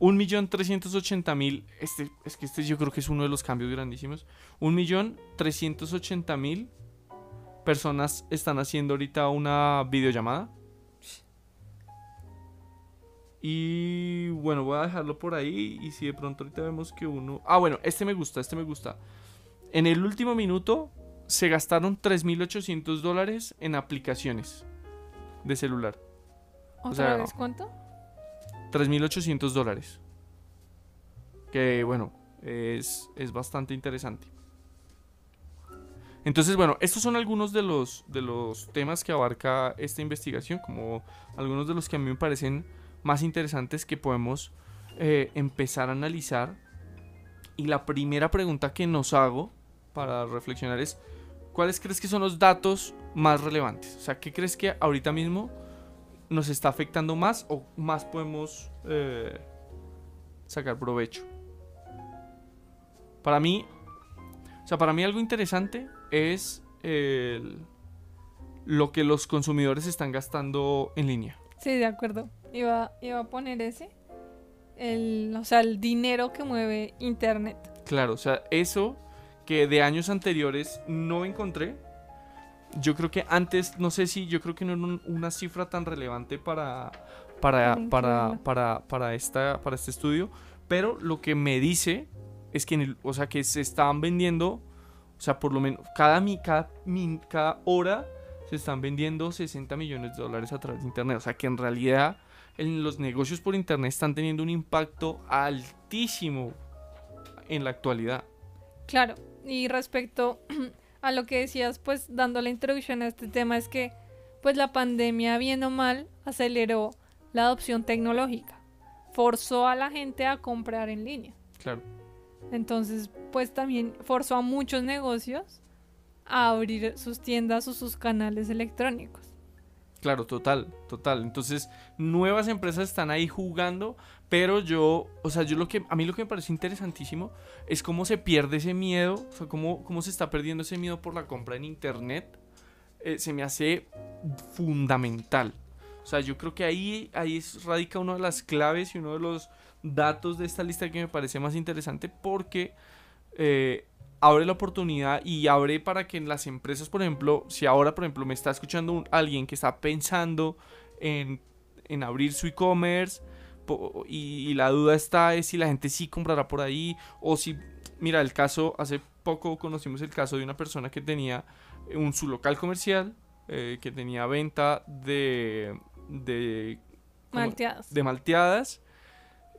1.380.000, este, es que este yo creo que es uno de los cambios grandísimos. 1.380.000 personas están haciendo ahorita una videollamada. Y bueno, voy a dejarlo por ahí. Y si de pronto ahorita vemos que uno. Ah, bueno, este me gusta, este me gusta. En el último minuto se gastaron 3.800 dólares en aplicaciones de celular. ¿Otra sea, vez cuánto? 3.800 dólares. Que bueno, es, es bastante interesante. Entonces, bueno, estos son algunos de los, de los temas que abarca esta investigación, como algunos de los que a mí me parecen más interesantes que podemos eh, empezar a analizar. Y la primera pregunta que nos hago para reflexionar es, ¿cuáles crees que son los datos más relevantes? O sea, ¿qué crees que ahorita mismo nos está afectando más o más podemos eh, sacar provecho? Para mí, o sea, para mí algo interesante es el- lo que los consumidores están gastando en línea. Sí, de acuerdo. Iba, iba a poner ese. El, o sea, el dinero que mueve Internet. Claro, o sea, eso que de años anteriores no encontré. Yo creo que antes, no sé si, yo creo que no era un- una cifra tan relevante para, para, Para para, para, esta, para este estudio. Pero lo que me dice es que, en el- o sea, que se estaban vendiendo, o sea, por lo menos cada, mi, cada, min- cada hora se están vendiendo 60 millones de dólares a través de Internet. O sea, que en realidad en los negocios por Internet están teniendo un impacto altísimo en la actualidad. Claro, y respecto a lo que decías, pues dando la introducción a este tema, es que pues la pandemia, bien o mal, aceleró la adopción tecnológica. Forzó a la gente a comprar en línea. Claro. Entonces, pues también forzó a muchos negocios a abrir sus tiendas o sus canales electrónicos. Claro, total, total. Entonces, nuevas empresas están ahí jugando, pero yo, o sea, yo lo que, a mí lo que me parece interesantísimo es cómo se pierde ese miedo, o sea, cómo, cómo se está perdiendo ese miedo por la compra en internet. Eh, se me hace fundamental. O sea, yo creo que ahí, ahí radica una de las claves y uno de los datos de esta lista que me parece más interesante porque eh, abre la oportunidad y abre para que en las empresas, por ejemplo, si ahora, por ejemplo, me está escuchando un- alguien que está pensando en, en abrir su e-commerce y, y la duda está es si la gente sí comprará por ahí o si, mira, el caso, hace poco conocimos el caso de una persona que tenía un su local comercial, eh, que tenía venta de, de. Malteadas. de malteadas.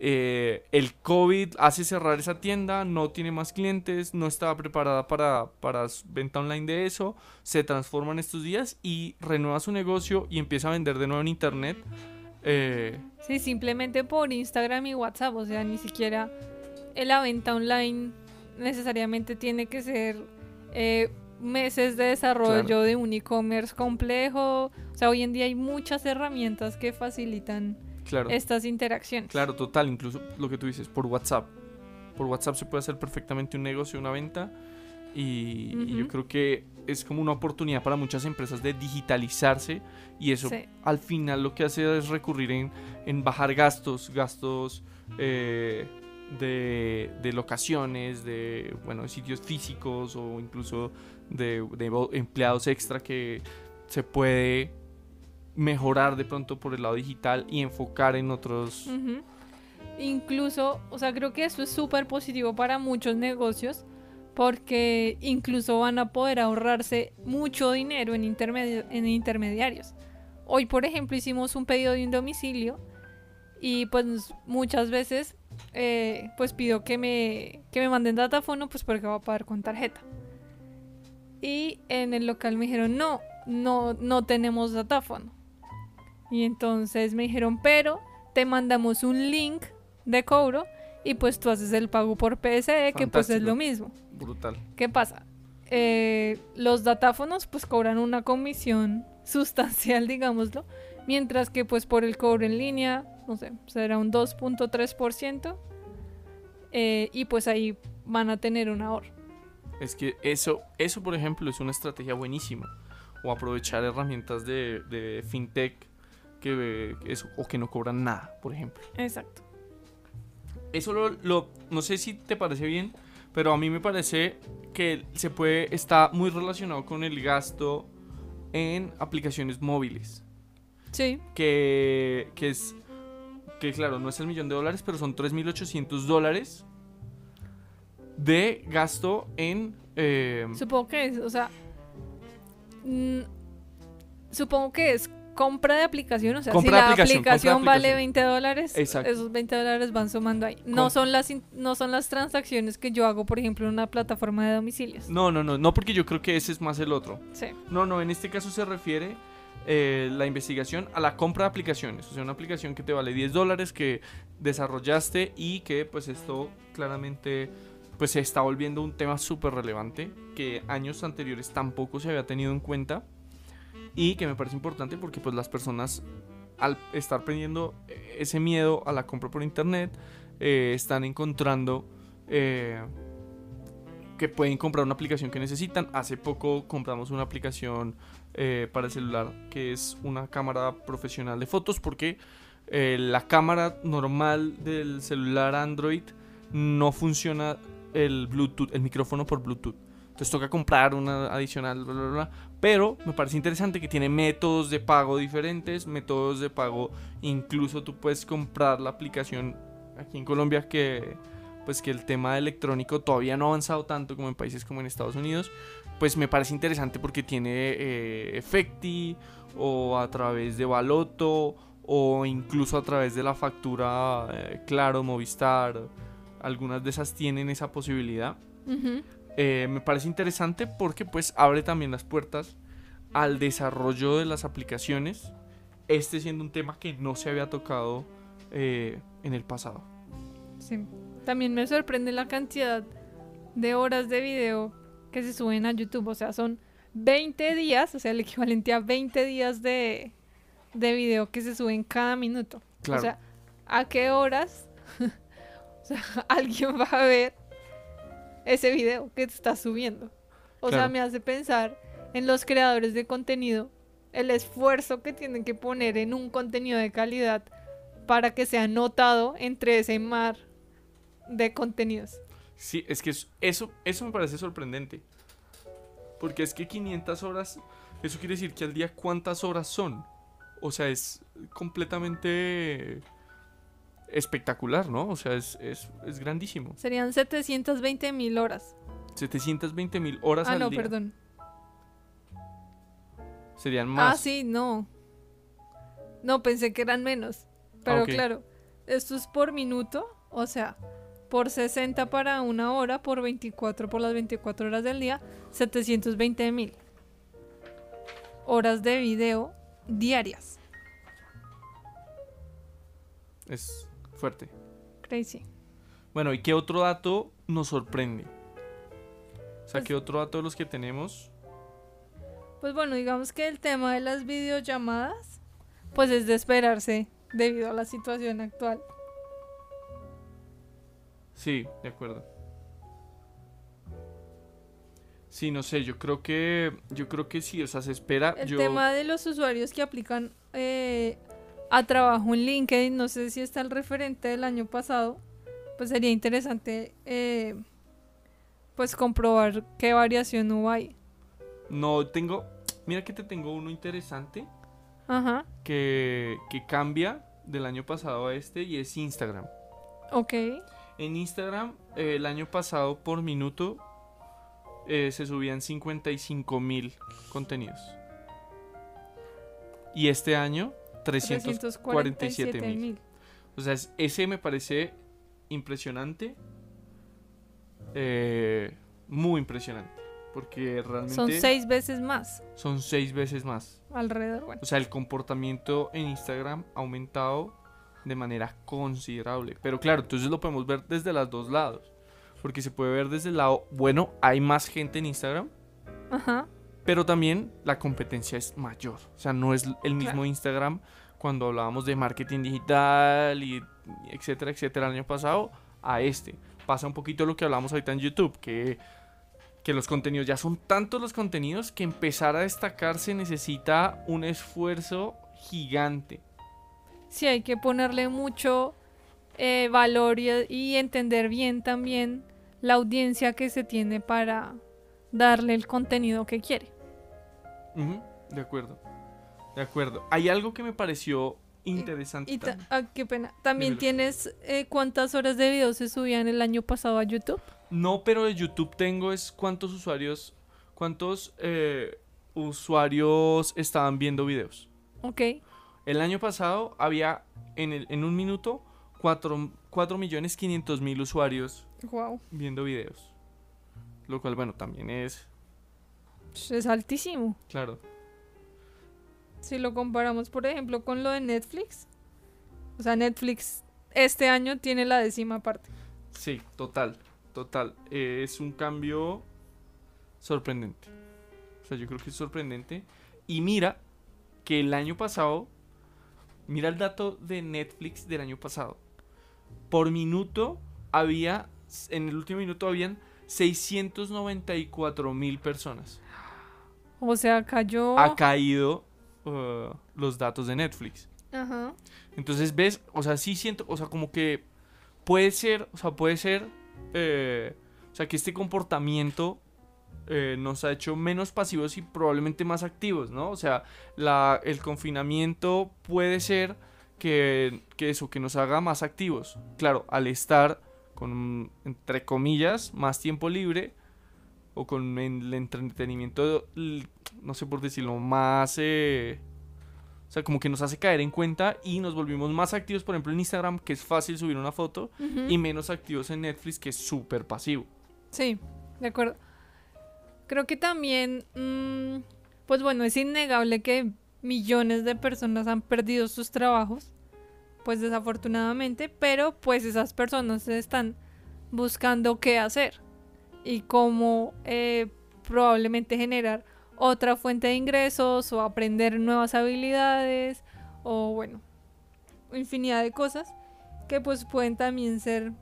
Eh, el COVID hace cerrar esa tienda, no tiene más clientes, no estaba preparada para, para venta online de eso, se transforma en estos días y renueva su negocio y empieza a vender de nuevo en internet. Eh, Sí, simplemente por Instagram y WhatsApp, o sea, ni siquiera la venta online necesariamente tiene que ser eh, meses de desarrollo Claro. de un e-commerce complejo. O sea, hoy en día hay muchas herramientas que facilitan claro, estas interacciones. claro, total, incluso lo que tú dices, por WhatsApp. Por WhatsApp se puede hacer perfectamente un negocio, una venta. Y, y yo creo que es como una oportunidad para muchas empresas de digitalizarse y eso Sí. al final lo que hace es recurrir en, en bajar gastos, gastos eh, de, de locaciones, de bueno, sitios físicos o incluso de, de empleados extra que se puede mejorar de pronto por el lado digital y enfocar en otros. Incluso, o sea, creo que eso es súper positivo para muchos negocios porque incluso van a poder ahorrarse mucho dinero en, intermedi- en intermediarios. Hoy, por ejemplo, hicimos un pedido de un domicilio y pues muchas veces eh, pues pido que me, que me manden datafono pues porque va a pagar con tarjeta. Y en el local me dijeron, no, no, no tenemos datáfono. Y entonces me dijeron, pero te mandamos un link de cobro y pues tú haces el pago por PSE, que pues es lo mismo. Brutal. ¿Qué pasa? Eh, los datáfonos pues cobran una comisión sustancial, digámoslo, mientras que pues por el cobro en línea, no sé, será un 2.3%, eh, y pues ahí van a tener un ahorro. Es que eso, eso por ejemplo, es una estrategia buenísima. O aprovechar herramientas de, de fintech que, eso, o que no cobran nada, por ejemplo. Exacto. Eso lo, lo- no sé si te parece bien, pero a mí me parece que se puede, está muy relacionado con el gasto en aplicaciones móviles. Sí, Que, que es, que claro, no es el millón de dólares, pero son 3.800 dólares de gasto en... eh, supongo que es, o sea, mm, supongo que es compra de aplicación, o sea, Compra si la aplicación, vale aplicación. 20 dólares, Exacto. esos 20 dólares van sumando ahí. No Com- son, las no son las transacciones que yo hago, por ejemplo, en una plataforma de domicilios. no, no, no, no porque yo creo que ese es más el otro. Sí. No, no, en este caso se refiere eh, la investigación a la compra de aplicaciones. O sea, una aplicación que te vale 10 dólares que desarrollaste y que pues esto claramente pues se está volviendo un tema súper relevante que años anteriores tampoco se había tenido en cuenta y que me parece importante porque pues las personas al estar perdiendo eh, ese miedo a la compra por internet eh, están encontrando eh, que pueden comprar una aplicación que necesitan. Hace poco compramos una aplicación para el celular que es una cámara profesional de fotos porque la cámara normal del celular Android no funciona el Bluetooth, el micrófono por Bluetooth. Entonces toca comprar una adicional, bla, bla, bla. Pero me parece interesante que tiene métodos de pago diferentes, métodos de pago, incluso tú puedes comprar la aplicación aquí en Colombia que pues que el tema electrónico todavía no ha avanzado tanto como en países como en Estados Unidos, pues me parece interesante porque tiene eh, Efecti o a través de Baloto o incluso a través de la factura eh, Claro, Movistar, algunas de esas tienen esa posibilidad. Ujú. Eh, me parece interesante porque pues abre también las puertas al desarrollo de las aplicaciones, este siendo un tema que no se había tocado eh, en el pasado. Sí. También me sorprende la cantidad de horas de video que se suben a YouTube. O sea, son 20 días, o sea, el equivalente a 20 días de, de video que se suben cada minuto. Claro. O sea, ¿a qué horas o sea, alguien va a ver ese video que te está subiendo? O sea, me hace pensar en los creadores de contenido el esfuerzo que tienen que poner en un contenido de calidad para que sea notado entre ese mar de contenidos. Sí, es que es- eso, eso me parece sorprendente. Porque es que 500 horas, eso quiere decir que al día cuántas horas son. O sea, es completamente espectacular, ¿no? O sea, es, es, es grandísimo. Serían 720 mil horas. 720 mil horas Ah, al no, día. perdón. Serían Ah, más. sí, no. No, pensé que eran menos. Pero ok. claro, esto es por minuto, o sea, por 60 para una hora, por 24 por las 24 horas del día, 720 mil horas de video diarias. Es fuerte. Crazy. Bueno, ¿y qué otro dato nos sorprende? O sea, Pues- ¿qué otro dato de los que tenemos? Pues bueno, digamos que el tema de las videollamadas, pues es de esperarse debido a la situación actual. Sí, de acuerdo. Sí, no sé, yo creo que yo creo que sí, o sea, se espera El yo tema de los usuarios que aplican eh, a trabajo en LinkedIn, no sé si está el referente del año pasado, pues sería interesante eh, pues comprobar qué variación hubo ahí. no tengo, mira que te tengo uno interesante Ajá, que que cambia del año pasado a este y es Instagram. ok. En Instagram eh, el año pasado por minuto eh, se subían 55 mil contenidos. Y este año 347 mil. O sea, es- ese me parece impresionante. Eh, muy impresionante. Porque realmente Son seis veces más son seis veces más. alrededor. Bueno, O sea, el comportamiento en Instagram ha aumentado de manera considerable. Pero claro, entonces lo podemos ver desde los dos lados. Porque se puede ver desde el lado, bueno, hay más gente en Instagram, ajá, pero también la competencia es mayor. O sea, no es el mismo. Instagram cuando hablábamos de marketing digital y etcétera, etcétera el año pasado a este. Pasa un poquito lo que hablamos ahorita en YouTube, que, que los contenidos ya son tantos los contenidos que empezar a destacarse necesita un esfuerzo gigante. sí hay que ponerle mucho eh, valor y, y entender bien también la audiencia que se tiene para darle el contenido que quiere. De acuerdo. De acuerdo. Hay algo que me pareció interesante. Y ta- también. ah, qué pena. ¿También Dímelo. tienes eh, cuántas horas de video se subían el año pasado a YouTube? No, pero de YouTube tengo es cuántos usuarios, cuántos eh, usuarios estaban viendo videos. Ok. El año pasado había en, el, en un minuto 4, millones 500 mil usuarios Wow. viendo videos. Lo cual, bueno, también es, Es altísimo. claro. Si lo comparamos, por ejemplo, con lo de Netflix. O sea, Netflix este año tiene la décima parte. Sí, total, total. Eh, es un cambio sorprendente. O sea, yo creo que es sorprendente. Y mira que el año pasado, mira el dato de Netflix del año pasado. Por minuto había, en el último minuto habían 694 mil personas. O sea, cayó. Ha caído uh, los datos de Netflix. Ajá. Entonces, ves, o sea, sí siento, o sea, como que puede ser, o sea, puede ser, eh, o sea, que este comportamiento eh, nos ha hecho menos pasivos y probablemente más activos, ¿no? O sea, la, el confinamiento puede ser que, que eso, que nos haga más activos. Claro, al estar con, entre comillas, más tiempo libre o con el entretenimiento, no sé por decirlo, más... eh, o sea, como que nos hace caer en cuenta y nos volvimos más activos, por ejemplo, en Instagram, que es fácil subir una foto, y menos activos en Netflix, que es súper pasivo. Sí, de acuerdo. Creo que también, mm, pues bueno, es innegable que millones de personas han perdido sus trabajos, pues desafortunadamente, pero pues esas personas están buscando qué hacer y cómo eh, probablemente generar otra fuente de ingresos o aprender nuevas habilidades o bueno, infinidad de cosas que pues pueden también ser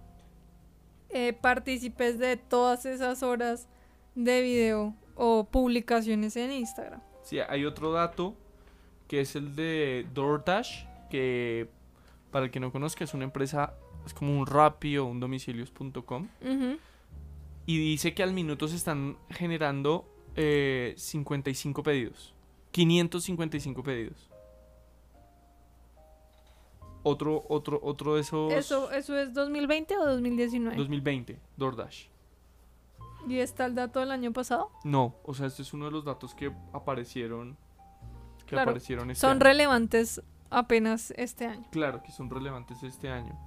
eh, partícipes de todas esas horas de video o publicaciones en Instagram. Sí, hay otro dato que es el de DoorDash, que para el que no conozca es una empresa, es como un Rappi o un domicilios.com. Y dice que al minuto se están generando eh, 55 pedidos. 555 pedidos. Otro, otro, otro de esos... ¿Eso, ¿Eso es 2020 o 2019? 2020, DoorDash. ¿Y está el dato del año pasado? No, o sea, este es uno de los datos que aparecieron. Que Claro, aparecieron este Son año. relevantes apenas este año. Claro, que son relevantes este año.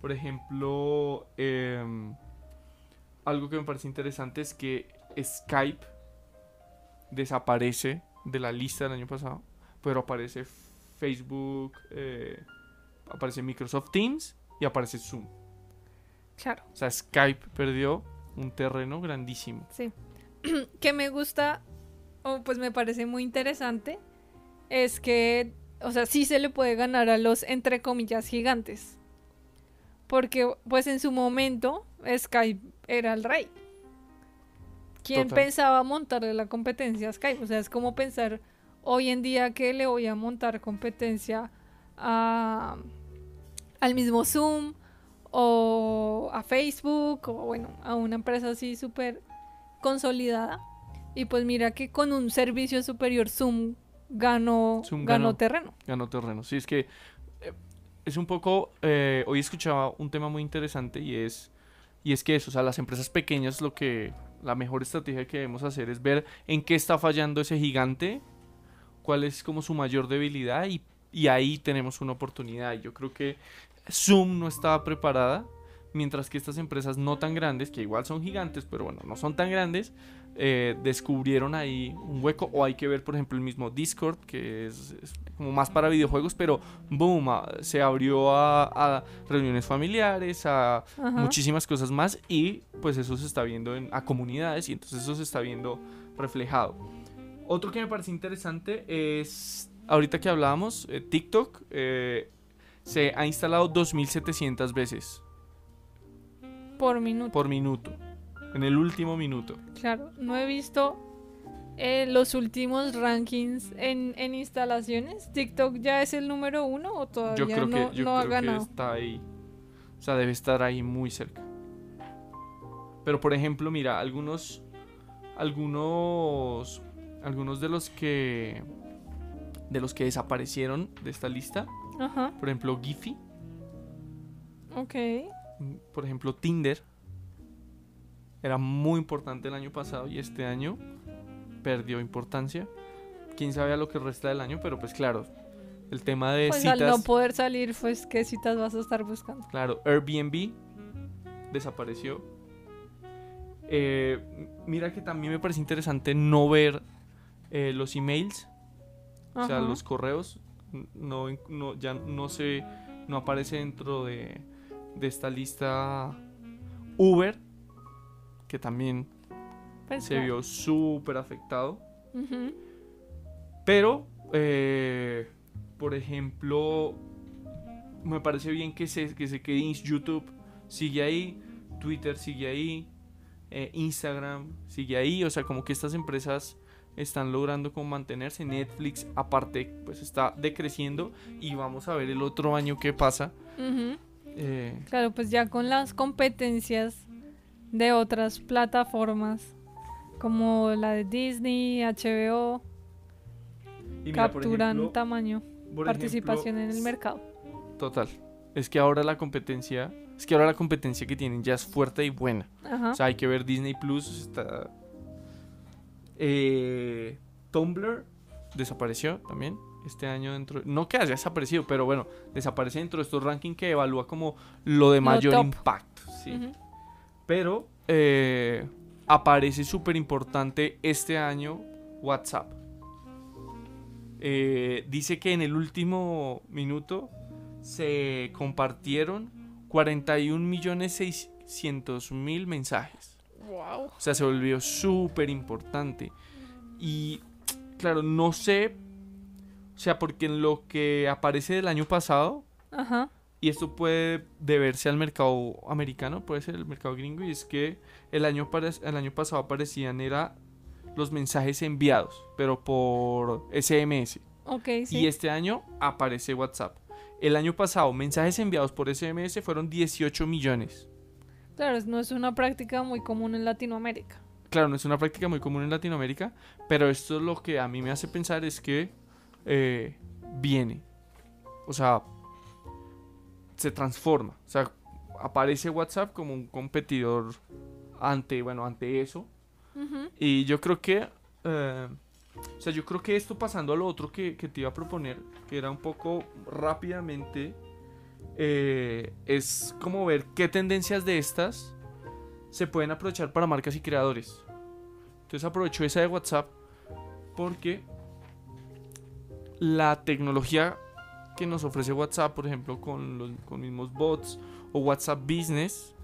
Por ejemplo, em, algo que me parece interesante es que Skype desaparece de la lista del año pasado, pero aparece Facebook, eh, aparece Microsoft Teams y aparece Zoom. Claro, O sea, Skype perdió un terreno grandísimo. sí. que me gusta, o pues me parece muy interesante, es que, o sea, sí se le puede ganar a los, entre comillas, gigantes. Porque, pues en su momento, Skype era el rey. ¿Quién Total. pensaba montarle la competencia a Skype? O sea, es como pensar hoy en día que le voy a montar competencia a, al mismo Zoom o a Facebook o bueno, a una empresa así súper consolidada. Y pues mira que con un servicio superior Zoom ganó, Zoom ganó ganó. terreno. ganó terreno. Sí, es que eh, es un poco. eh, hoy escuchaba un tema muy interesante y es. Y es que eso, o sea, las empresas pequeñas lo que. La mejor estrategia que debemos hacer es ver en qué está fallando ese gigante, cuál es como su mayor debilidad y, y ahí tenemos una oportunidad. Yo creo que Zoom no estaba preparada, mientras que estas empresas no tan grandes, que igual son gigantes, pero bueno, no son tan grandes, eh, descubrieron ahí un hueco. O hay que ver, por ejemplo, el mismo Discord, que es, es como más para videojuegos, pero boom, ah, se abrió a, a reuniones familiares, a Ajá. muchísimas cosas más y pues eso se está viendo en, a comunidades y entonces eso se está viendo reflejado. Otro que me parece interesante es, ahorita que hablábamos, eh, TikTok eh, se ha instalado 2700 veces Por minuto. por minuto, en el último minuto. Claro, no he visto eh, los últimos rankings en, en instalaciones. TikTok ya es el número uno o todavía Yo creo no, que, yo no ha creo que ganado. está ahí, o sea, debe estar ahí muy cerca. Pero por ejemplo, mira, algunos, algunos, algunos de los que, de los que desaparecieron de esta lista, Ajá, por ejemplo, Giphy, ok. por ejemplo, Tinder, era muy importante el año pasado y este año perdió importancia. Quién sabe a lo que resta del año, pero pues claro, el tema de Pues citas. al no poder salir, pues qué citas vas a estar buscando. Claro, Airbnb desapareció. Eh, mira que también me parece interesante no ver eh, los emails, o sea, Ajá. los correos. No, no, ya no se, no aparece dentro de, de esta lista Uber, que también Pues, se claro. vio súper afectado. Pero, eh, por ejemplo, me parece bien que se, que se quede YouTube, sigue ahí, Twitter sigue ahí, eh, Instagram sigue ahí, o sea, como que estas empresas están logrando como mantenerse, Netflix aparte pues está decreciendo y vamos a ver el otro año qué pasa. Eh, Claro, pues ya con las competencias de otras plataformas como la de Disney, HBO, y mira, capturan ejemplo- tamaño, participación ejemplo, en el mercado. Total. Es que ahora la competencia, es que ahora la competencia que tienen ya es fuerte y buena. Ajá. O sea, hay que ver Disney Plus. Está. Eh, Tumblr desapareció también este año dentro. No que haya desaparecido, pero bueno, desaparece dentro de estos rankings que evalúa como lo de mayor impacto. Sí. Pero eh, aparece súper importante este año WhatsApp. Eh, dice que en el último minuto se compartieron 41 millones 600 mil mensajes. Wow. O sea, se volvió súper importante. Y claro, no sé. O sea, porque en lo que aparece del año pasado, Ajá. Y esto puede deberse al mercado americano, puede ser el mercado gringo, y es que el año, el año pasado aparecían era los mensajes enviados, pero por SMS. Ok, sí. Y este año aparece WhatsApp. El año pasado, mensajes enviados por SMS fueron 18 millones. Claro, no es una práctica muy común en Latinoamérica. Claro, no es una práctica muy común en Latinoamérica, pero esto es lo que a mí me hace pensar es que eh, viene. O sea, se transforma. O sea, aparece WhatsApp como un competidor ante, bueno, ante eso. Y yo creo que, eh, o sea, yo creo que esto pasando a lo otro que, que te iba a proponer, que era un poco rápidamente, eh, es como ver qué tendencias de estas se pueden aprovechar para marcas y creadores. Entonces aprovecho esa de WhatsApp porque la tecnología que nos ofrece WhatsApp, por ejemplo, con los con mismos bots o WhatsApp Business,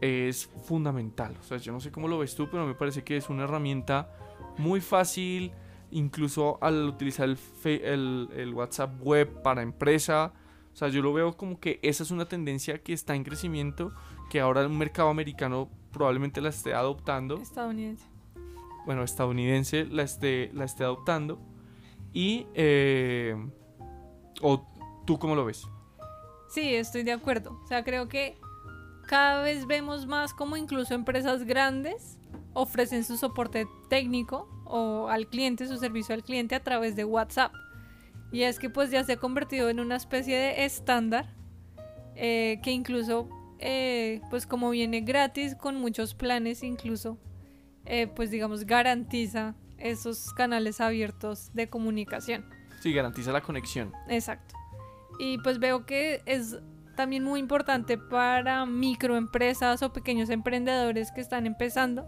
es fundamental. O sea, yo no sé cómo lo ves tú, pero me parece que es una herramienta muy fácil, incluso al utilizar el, el- el WhatsApp web para empresa. O sea, yo lo veo como que esa es una tendencia que está en crecimiento, que ahora el mercado americano probablemente la esté adoptando Estadounidense. bueno, estadounidense la esté, la esté adoptando. Y, eh, o tú cómo lo ves. Sí, estoy de acuerdo. O sea, creo que cada vez vemos más como incluso empresas grandes ofrecen su soporte técnico o al cliente, su servicio al cliente a través de WhatsApp. Y es que pues ya se ha convertido en una especie de estándar eh, que incluso eh, pues como viene gratis con muchos planes incluso eh, pues digamos garantiza esos canales abiertos de comunicación. Sí, garantiza la conexión. Exacto. Y pues veo que es también muy importante para microempresas o pequeños emprendedores que están empezando,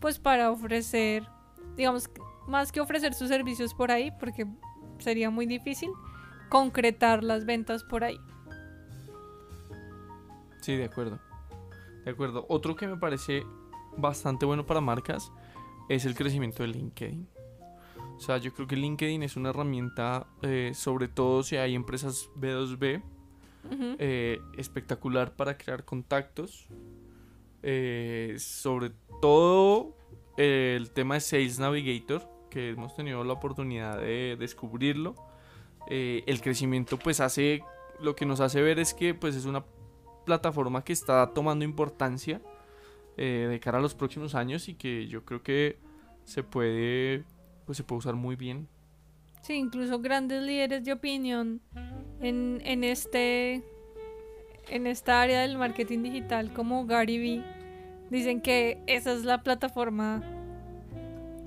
pues para ofrecer, digamos, más que ofrecer sus servicios por ahí, porque sería muy difícil concretar las ventas por ahí. Sí, de acuerdo. De acuerdo. Otro que me parece bastante bueno para marcas es el crecimiento de LinkedIn. O sea, yo creo que LinkedIn es una herramienta, eh, sobre todo si hay empresas B2B, Ujú. eh, espectacular para crear contactos. Eh, sobre todo el tema de Sales Navigator, que hemos tenido la oportunidad de descubrirlo. El crecimiento pues hace, lo que nos hace ver es que pues es una plataforma que está tomando importancia de cara a los próximos años y que yo creo que se puede, pues se puede usar muy bien. Sí, incluso grandes líderes de opinión en, en este en esta área del marketing digital como Gary Vee dicen que esa es la plataforma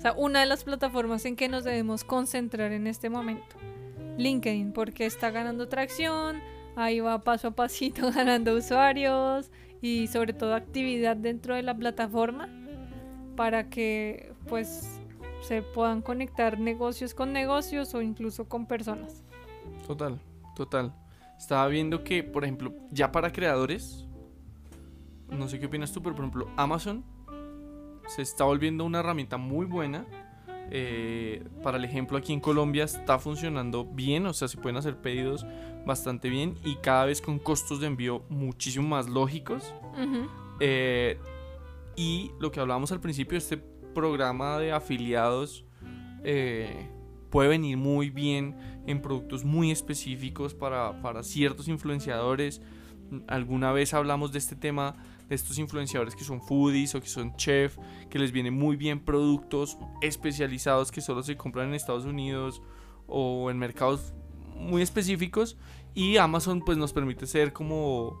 o sea, una de las plataformas en que nos debemos concentrar en este momento. LinkedIn, porque está ganando tracción, ahí va paso a pasito ganando usuarios y sobre todo actividad dentro de la plataforma para que pues se puedan conectar negocios con negocios o incluso con personas. Total, total. Estaba viendo que, por ejemplo, ya para creadores, no sé qué opinas tú, pero por ejemplo, Amazon se está volviendo una herramienta muy buena. Eh, para el ejemplo, aquí en Colombia está funcionando bien, o sea, se pueden hacer pedidos bastante bien y cada vez con costos de envío muchísimo más lógicos. Ujú. Eh, y lo que hablábamos al principio, este programa de afiliados eh, puede venir muy bien en productos muy específicos para, para ciertos influenciadores. Alguna vez hablamos de este tema de estos influenciadores que son foodies o que son chef, que les vienen muy bien productos especializados que solo se compran en Estados Unidos o en mercados muy específicos y Amazon pues nos permite ser como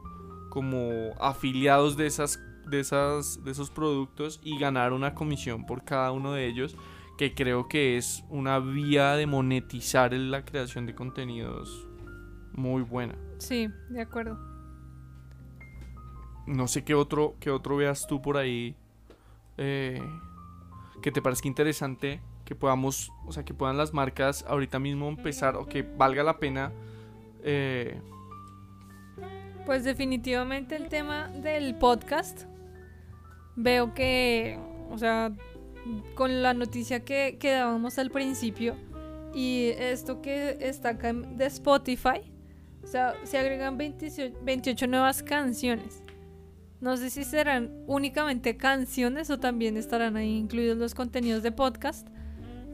como afiliados de esas de esas de esos productos y ganar una comisión por cada uno de ellos que creo que es una vía de monetizar la creación de contenidos muy buena. Sí, de acuerdo. No sé qué otro qué otro veas tú por ahí eh, que te parezca interesante que podamos, o sea, que puedan las marcas ahorita mismo empezar o que valga la pena eh, Pues definitivamente el tema del podcast. Veo que, o sea, con la noticia que, que dábamos al principio y esto que está acá de Spotify, o sea, se agregan 28, 28 nuevas canciones. No sé si serán únicamente canciones o también estarán ahí incluidos los contenidos de podcast,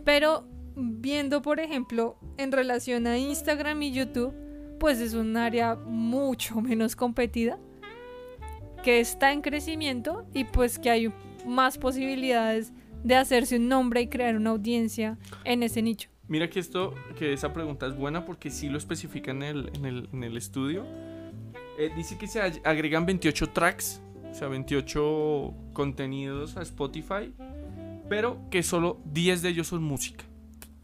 pero viendo, por ejemplo, en relación a Instagram y YouTube, pues es un área mucho menos competida, que está en crecimiento y pues que hay más posibilidades de hacerse un nombre y crear una audiencia en ese nicho. Mira que esto, que esa pregunta es buena porque sí lo especifica en el, en el, en el estudio. Eh, dice que se ag- agregan 28 tracks, o sea, 28 contenidos a Spotify, pero que solo 10 de ellos son música.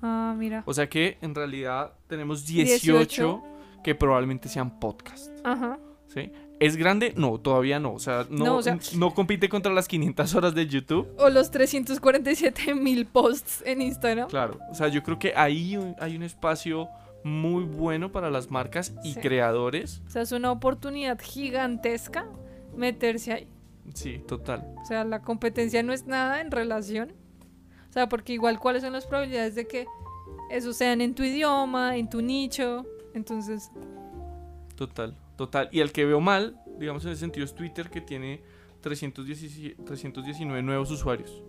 Ah, mira. O sea que en realidad tenemos 18, 18. que probablemente sean podcast. Ajá. ¿sí? ¿Es grande? No, todavía no. O sea, no, No, o sea- no compite contra las 500 horas de YouTube. O los 347 mil posts en Instagram. Claro, o sea, yo creo que ahí hay un espacio muy bueno para las marcas y Sí. creadores. O sea, es una oportunidad gigantesca meterse ahí. Sí, total. O sea, la competencia no es nada en relación. O sea, porque igual cuáles son las probabilidades de que eso sean en tu idioma, en tu nicho. Entonces, Total, total. Y el que veo mal, digamos en ese sentido, es Twitter que tiene 317 319 nuevos usuarios.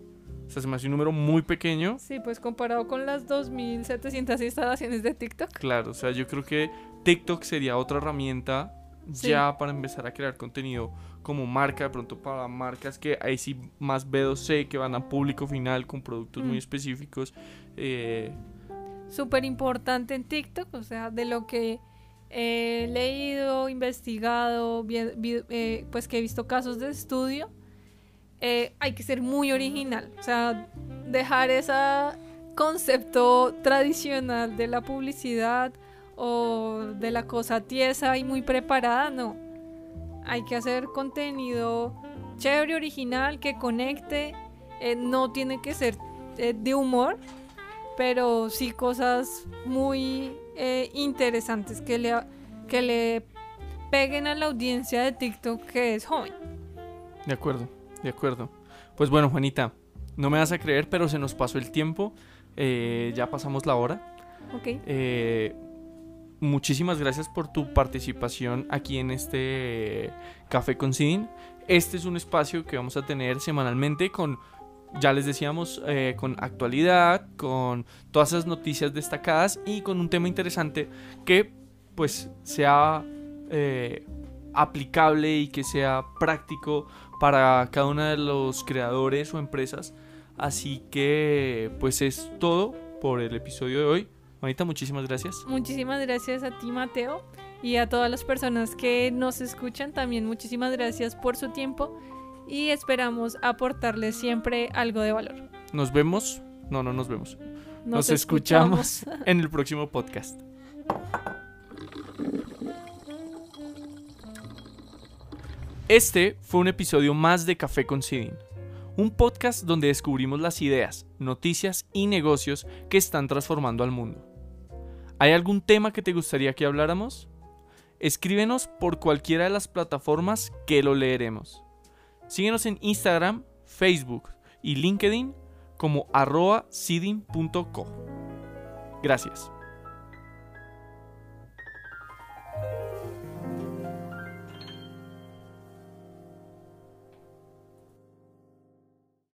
O sea, se me hace un número muy pequeño. sí, pues comparado con las 2.700 instalaciones de TikTok. Claro, o sea, yo creo que TikTok sería otra herramienta Sí. ya para empezar a crear contenido como marca, de pronto para marcas que ahí sí más B2C, que van a público final con productos muy Mm. específicos. Eh, Súper importante en TikTok, o sea, de lo que he leído, investigado, eh, pues que he visto casos de estudio, eh, hay que ser muy original, o sea, dejar ese concepto tradicional de la publicidad o de la cosa tiesa y muy preparada, no. Hay que hacer contenido chévere, original, que conecte, eh, no tiene que ser de humor, pero sí cosas muy eh, interesantes que le, que le peguen a la audiencia de TikTok que es joven. de acuerdo, de acuerdo. Pues bueno, Juanita, no me vas a creer, pero se nos pasó el tiempo. eh, ya pasamos la hora. ¿Ok? Eh, muchísimas gracias por tu participación aquí en este Café con Sidin. Este es un espacio que vamos a tener semanalmente con, ya les decíamos, eh, con actualidad, con todas esas noticias destacadas y con un tema interesante que pues sea eh, aplicable y que sea práctico para cada uno de los creadores o empresas. Así que pues es todo por el episodio de hoy. Juanita, muchísimas gracias. Muchísimas gracias a ti, Mateo, y a todas las personas que nos escuchan. También muchísimas gracias por su tiempo y esperamos aportarles siempre algo de valor. Nos vemos. No, no nos vemos. Nos, Nos escuchamos en el próximo podcast. Este fue un episodio más de Café con Sidin, un podcast donde descubrimos las ideas, noticias y negocios que están transformando al mundo. ¿Hay algún tema que te gustaría que habláramos? Escríbenos por cualquiera de las plataformas que lo leeremos. Síguenos en Instagram, Facebook y LinkedIn como arroba. Gracias.